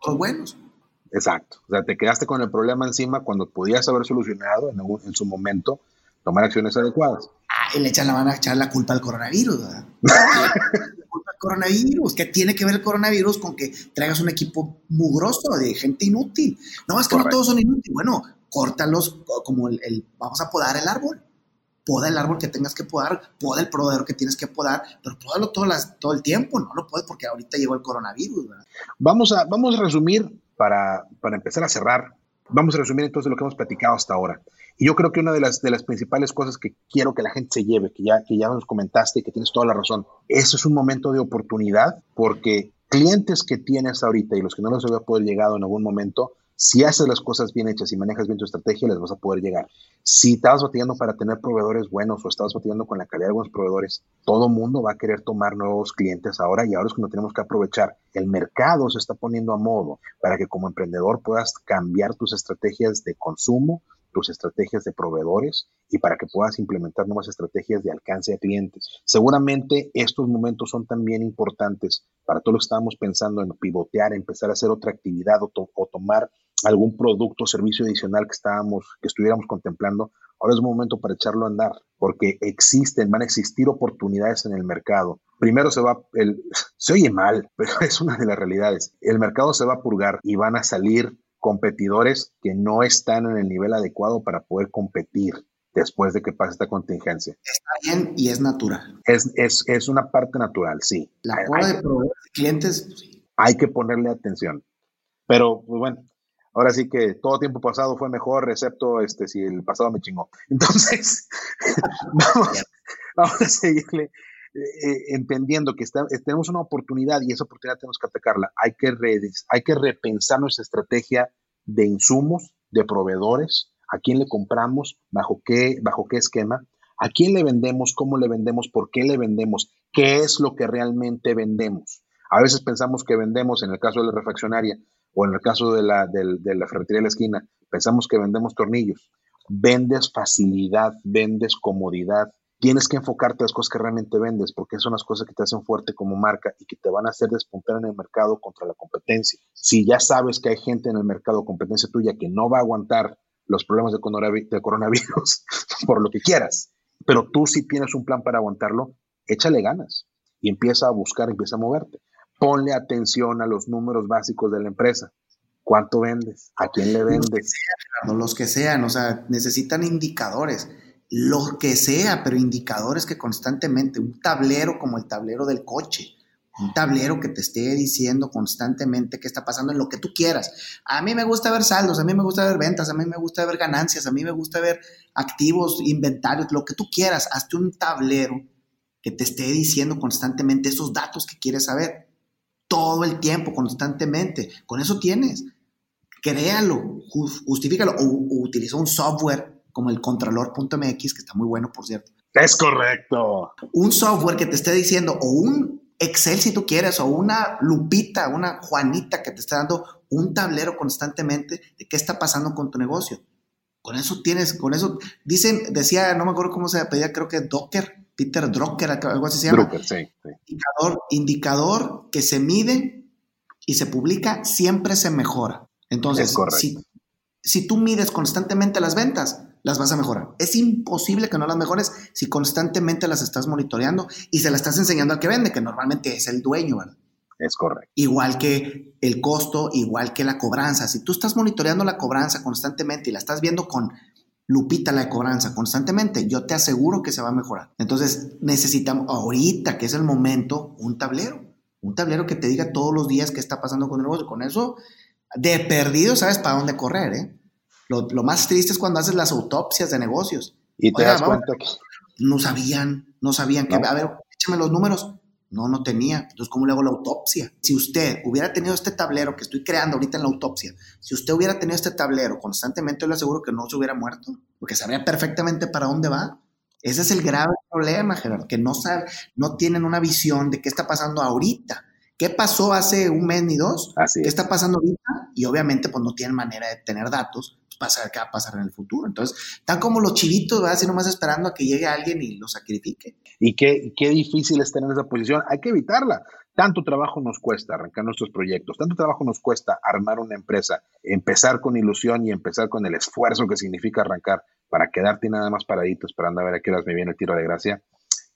otros buenos. Exacto. O sea, te quedaste con el problema encima cuando podías haber solucionado en, en su momento, tomar acciones adecuadas. Ah, y le echan la, van a echar la culpa al coronavirus, ¿verdad? la culpa al coronavirus. ¿Qué tiene que ver el coronavirus con que traigas un equipo mugroso de gente inútil? No, es que no todos son inútiles. Bueno, córtalos como el, el, vamos a podar el árbol poda el árbol que tengas que podar, poda el proveedor que tienes que podar, pero podalo todo, las, todo el tiempo, no lo puedes porque ahorita llegó el coronavirus. Vamos, a, vamos a resumir para, para empezar a cerrar. Vamos a resumir entonces lo que hemos platicado hasta ahora. Y yo creo que una de las, de las principales cosas que quiero que la gente se lleve, que ya, que ya nos comentaste y que tienes toda la razón, eso es un momento de oportunidad porque clientes que tienes ahorita y los que no los había poder llegado en algún momento, si haces las cosas bien hechas y manejas bien tu estrategia, les vas a poder llegar. Si estabas batallando para tener proveedores buenos o estabas batallando con la calidad de algunos proveedores, todo mundo va a querer tomar nuevos clientes ahora y ahora es cuando tenemos que aprovechar. El mercado se está poniendo a modo para que como emprendedor puedas cambiar tus estrategias de consumo, tus estrategias de proveedores y para que puedas implementar nuevas estrategias de alcance a clientes. Seguramente estos momentos son también importantes para todos los que estamos pensando en pivotear, empezar a hacer otra actividad o, o tomar algún producto o servicio adicional que estábamos, que estuviéramos contemplando, ahora es un momento para echarlo a andar, porque existen, van a existir oportunidades en el mercado. Primero se va, el, se oye mal, pero es una de las realidades. El mercado se va a purgar y van a salir competidores que no están en el nivel adecuado para poder competir después de que pase esta contingencia. Está bien y es natural. Es, es, es una parte natural, sí. La hay, de clientes, pues Hay que ponerle atención. Pero, pues bueno, ahora sí que todo tiempo pasado fue mejor, excepto este, si el pasado me chingó. Entonces, vamos, a seguirle. eh, entendiendo que tenemos una oportunidad y esa oportunidad tenemos que atacarla, hay que, hay que repensar nuestra estrategia de insumos, de proveedores, a quién le compramos, bajo qué, bajo qué esquema, a quién le vendemos, cómo le vendemos, por qué le vendemos, qué es lo que realmente vendemos. A veces pensamos que vendemos, en el caso de la refaccionaria o en el caso de la, de la ferretería de la esquina, pensamos que vendemos tornillos. Vendes facilidad, vendes comodidad, tienes que enfocarte en las cosas que realmente vendes, porque son las cosas que te hacen fuerte como marca y que te van a hacer despuntar en el mercado contra la competencia. Si ya sabes que hay gente en el mercado, competencia tuya, que no va a aguantar los problemas de coronavirus, por lo que quieras, pero tú si tienes un plan para aguantarlo, échale ganas y empieza a buscar, empieza a moverte. Ponle atención a los números básicos de la empresa. ¿Cuánto vendes? ¿A quién le vendes? Los que sean, o sea, necesitan indicadores lo que sea, pero indicadores que constantemente, un tablero como el tablero del coche, un tablero que te esté diciendo constantemente qué está pasando en lo que tú quieras. A mí me gusta ver saldos, a mí me gusta ver ventas, a mí me gusta ver ganancias, a mí me gusta ver activos, inventarios, lo que tú quieras. Hazte un tablero que te esté diciendo constantemente esos datos que quieres saber. Todo el tiempo, constantemente. Con eso tienes. Créalo, justifícalo o, o utiliza un software como el contralor.mx, que está muy bueno, por cierto. Es correcto. Un software que te esté diciendo, o un Excel si tú quieres, o una lupita, una Juanita que te esté dando un tablero constantemente de qué está pasando con tu negocio. Con eso tienes, con eso, dicen, decía, no me acuerdo cómo se pedía, creo que Docker, Peter Drucker, algo así se llama. Drucker, sí, Indicador, indicador que se mide y se publica, siempre se mejora. Entonces, si, si tú mides constantemente las ventas, las vas a mejorar. Es imposible que no las mejores si constantemente las estás monitoreando y se las estás enseñando al que vende, que normalmente es el dueño, ¿verdad? Es correcto. Igual que el costo, igual que la cobranza. Si tú estás monitoreando la cobranza constantemente y la estás viendo con lupita la cobranza constantemente, yo te aseguro que se va a mejorar. Entonces necesitamos ahorita, que es el momento, un tablero. Un tablero que te diga todos los días qué está pasando con el negocio. Con eso, de perdido, sabes para dónde correr, ¿eh? Lo, más triste es cuando haces las autopsias de negocios. Y te das cuenta que... No sabían, no sabían que, a ver, échame los números. No, no tenía. Entonces, ¿cómo le hago la autopsia? Si usted hubiera tenido este tablero que estoy creando ahorita en la autopsia, si usted hubiera tenido este tablero constantemente, le aseguro que no se hubiera muerto, porque sabía perfectamente para dónde va. Ese es el grave problema, Gerardo, que no, sabe, no tienen una visión de qué está pasando ahorita. ¿Qué pasó hace un mes ni dos? ¿Qué está pasando ahorita? Y obviamente, pues no tienen manera de tener datos para saber qué va a pasar en el futuro. Entonces, están como los chivitos, ¿verdad? Así nomás esperando a que llegue alguien y los sacrifique. Y qué, qué difícil es tener esa posición. Hay que evitarla. Tanto trabajo nos cuesta arrancar nuestros proyectos, tanto trabajo nos cuesta armar una empresa, empezar con ilusión y empezar con el esfuerzo que significa arrancar para quedarte nada más paradito esperando a ver a qué horas me viene el tiro de gracia.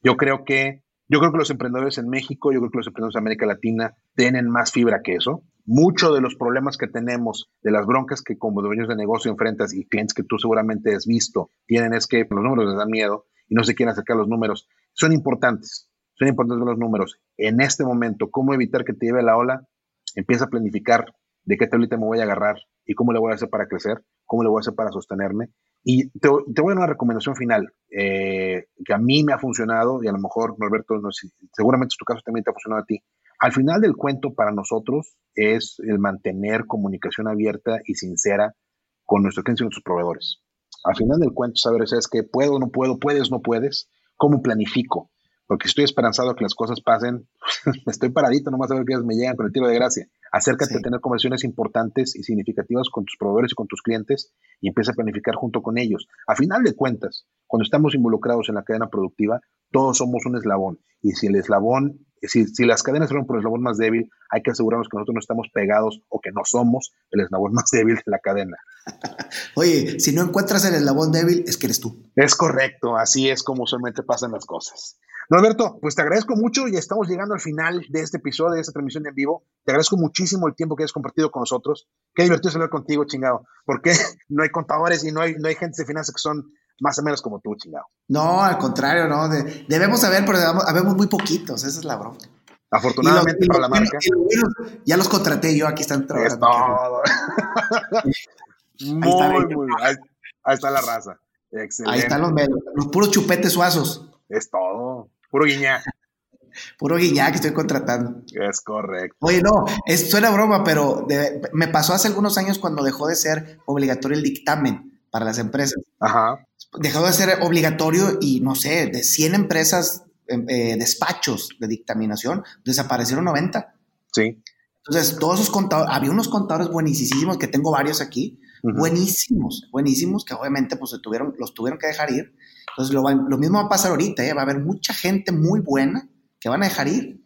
Yo creo que yo creo que los emprendedores en México, yo creo que los emprendedores en América Latina tienen más fibra que eso. Muchos de los problemas que tenemos, de las broncas que como dueños de negocio enfrentas y clientes que tú seguramente has visto, tienen es que los números les dan miedo y no se quieren acercar los números. Son importantes, son importantes los números. En este momento, ¿cómo evitar que te lleve la ola? Empieza a planificar de qué tablita me voy a agarrar y cómo le voy a hacer para crecer, cómo le voy a hacer para sostenerme y te, voy a dar una recomendación final eh, que a mí me ha funcionado y a lo mejor, Norberto, no seguramente en tu caso también te ha funcionado a ti. Al final del cuento para nosotros es el mantener comunicación abierta y sincera con nuestros clientes y nuestros proveedores. Al final del cuento, saber es que puedo, no puedo, puedes, no puedes, cómo planifico, porque estoy esperanzado a que las cosas pasen, estoy paradito nomás a ver que me llegan con el tiro de gracia. Acércate a tener conversaciones importantes y significativas con tus proveedores y con tus clientes y empieza a planificar junto con ellos. A final de cuentas, cuando estamos involucrados en la cadena productiva, todos somos un eslabón. Y si el eslabón, si, si las cadenas son por el eslabón más débil, hay que asegurarnos que nosotros no estamos pegados o que no somos el eslabón más débil de la cadena. Oye, si no encuentras el eslabón débil, es que eres tú. Es correcto, así es como usualmente pasan las cosas. Norberto, pues te agradezco mucho y estamos llegando al final de este episodio, de esta transmisión en vivo. Te agradezco muchísimo el tiempo que has compartido con nosotros. Qué divertido hablar contigo, chingado. Porque no hay contadores y no hay, no hay gente de finanzas que son más o menos como tú, chingado. No, al contrario, no. debemos saber, pero habemos muy poquitos. Esa es la broma. Afortunadamente para la marca. ya los contraté yo, aquí están trabajando. muy, ahí muy Ahí, ahí, está la raza. Excelente. Ahí están los, los puros chupetes suazos. Es todo. Puro guiña. Puro guiñac que estoy contratando. Es correcto. Oye, no, es, suena broma, pero me pasó hace algunos años cuando dejó de ser obligatorio el dictamen para las empresas. Ajá. Dejó de ser obligatorio y no sé, de 100 empresas, em, eh, despachos de dictaminación, desaparecieron 90. Sí. Entonces, todos esos contadores, había unos contadores buenísimos, que tengo varios aquí, buenísimos, buenísimos, que obviamente pues se tuvieron, los tuvieron que dejar ir. Entonces, lo, lo mismo va a pasar ahorita, ¿eh? va a haber mucha gente muy buena que van a dejar ir.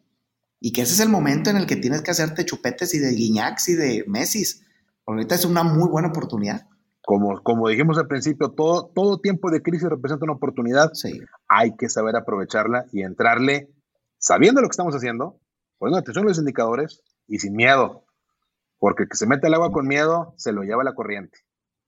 Y que ese es el momento en el que tienes que hacerte chupetes y de guiñacs y de mesis. Ahorita es una muy buena oportunidad. Como, como dijimos al principio, todo, todo tiempo de crisis representa una oportunidad. Sí. Hay que saber aprovecharla y entrarle sabiendo lo que estamos haciendo, poniendo atención a los indicadores y sin miedo. Porque el que se mete al agua con miedo se lo lleva la corriente.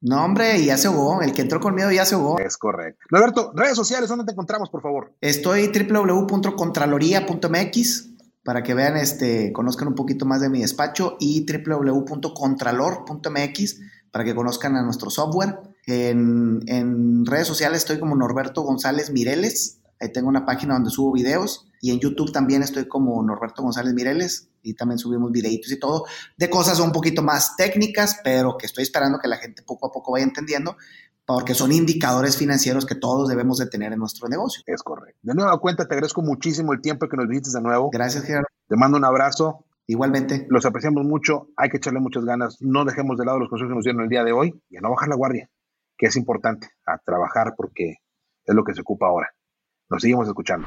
No, hombre, ya se ahogó. El que entró con miedo ya se ahogó. Es correcto. Roberto, redes sociales, ¿dónde te encontramos, por favor? Estoy www.contraloría.mx para que vean, este, conozcan un poquito más de mi despacho y www.contralor.mx para que conozcan a nuestro software. En, en redes sociales estoy como Norberto González Mireles. Ahí tengo una página donde subo videos y en YouTube también estoy como Norberto González Mireles y también subimos videitos y todo de cosas un poquito más técnicas, pero que estoy esperando que la gente poco a poco vaya entendiendo porque son indicadores financieros que todos debemos de tener en nuestro negocio. Es correcto. De nueva cuenta, te agradezco muchísimo el tiempo que nos visites de nuevo. Gracias, Gerardo. Te mando un abrazo. Igualmente. Los apreciamos mucho, hay que echarle muchas ganas. No dejemos de lado los consejos que nos dieron el día de hoy y a no bajar la guardia, que es importante, a trabajar porque es lo que se ocupa ahora. Nos seguimos escuchando.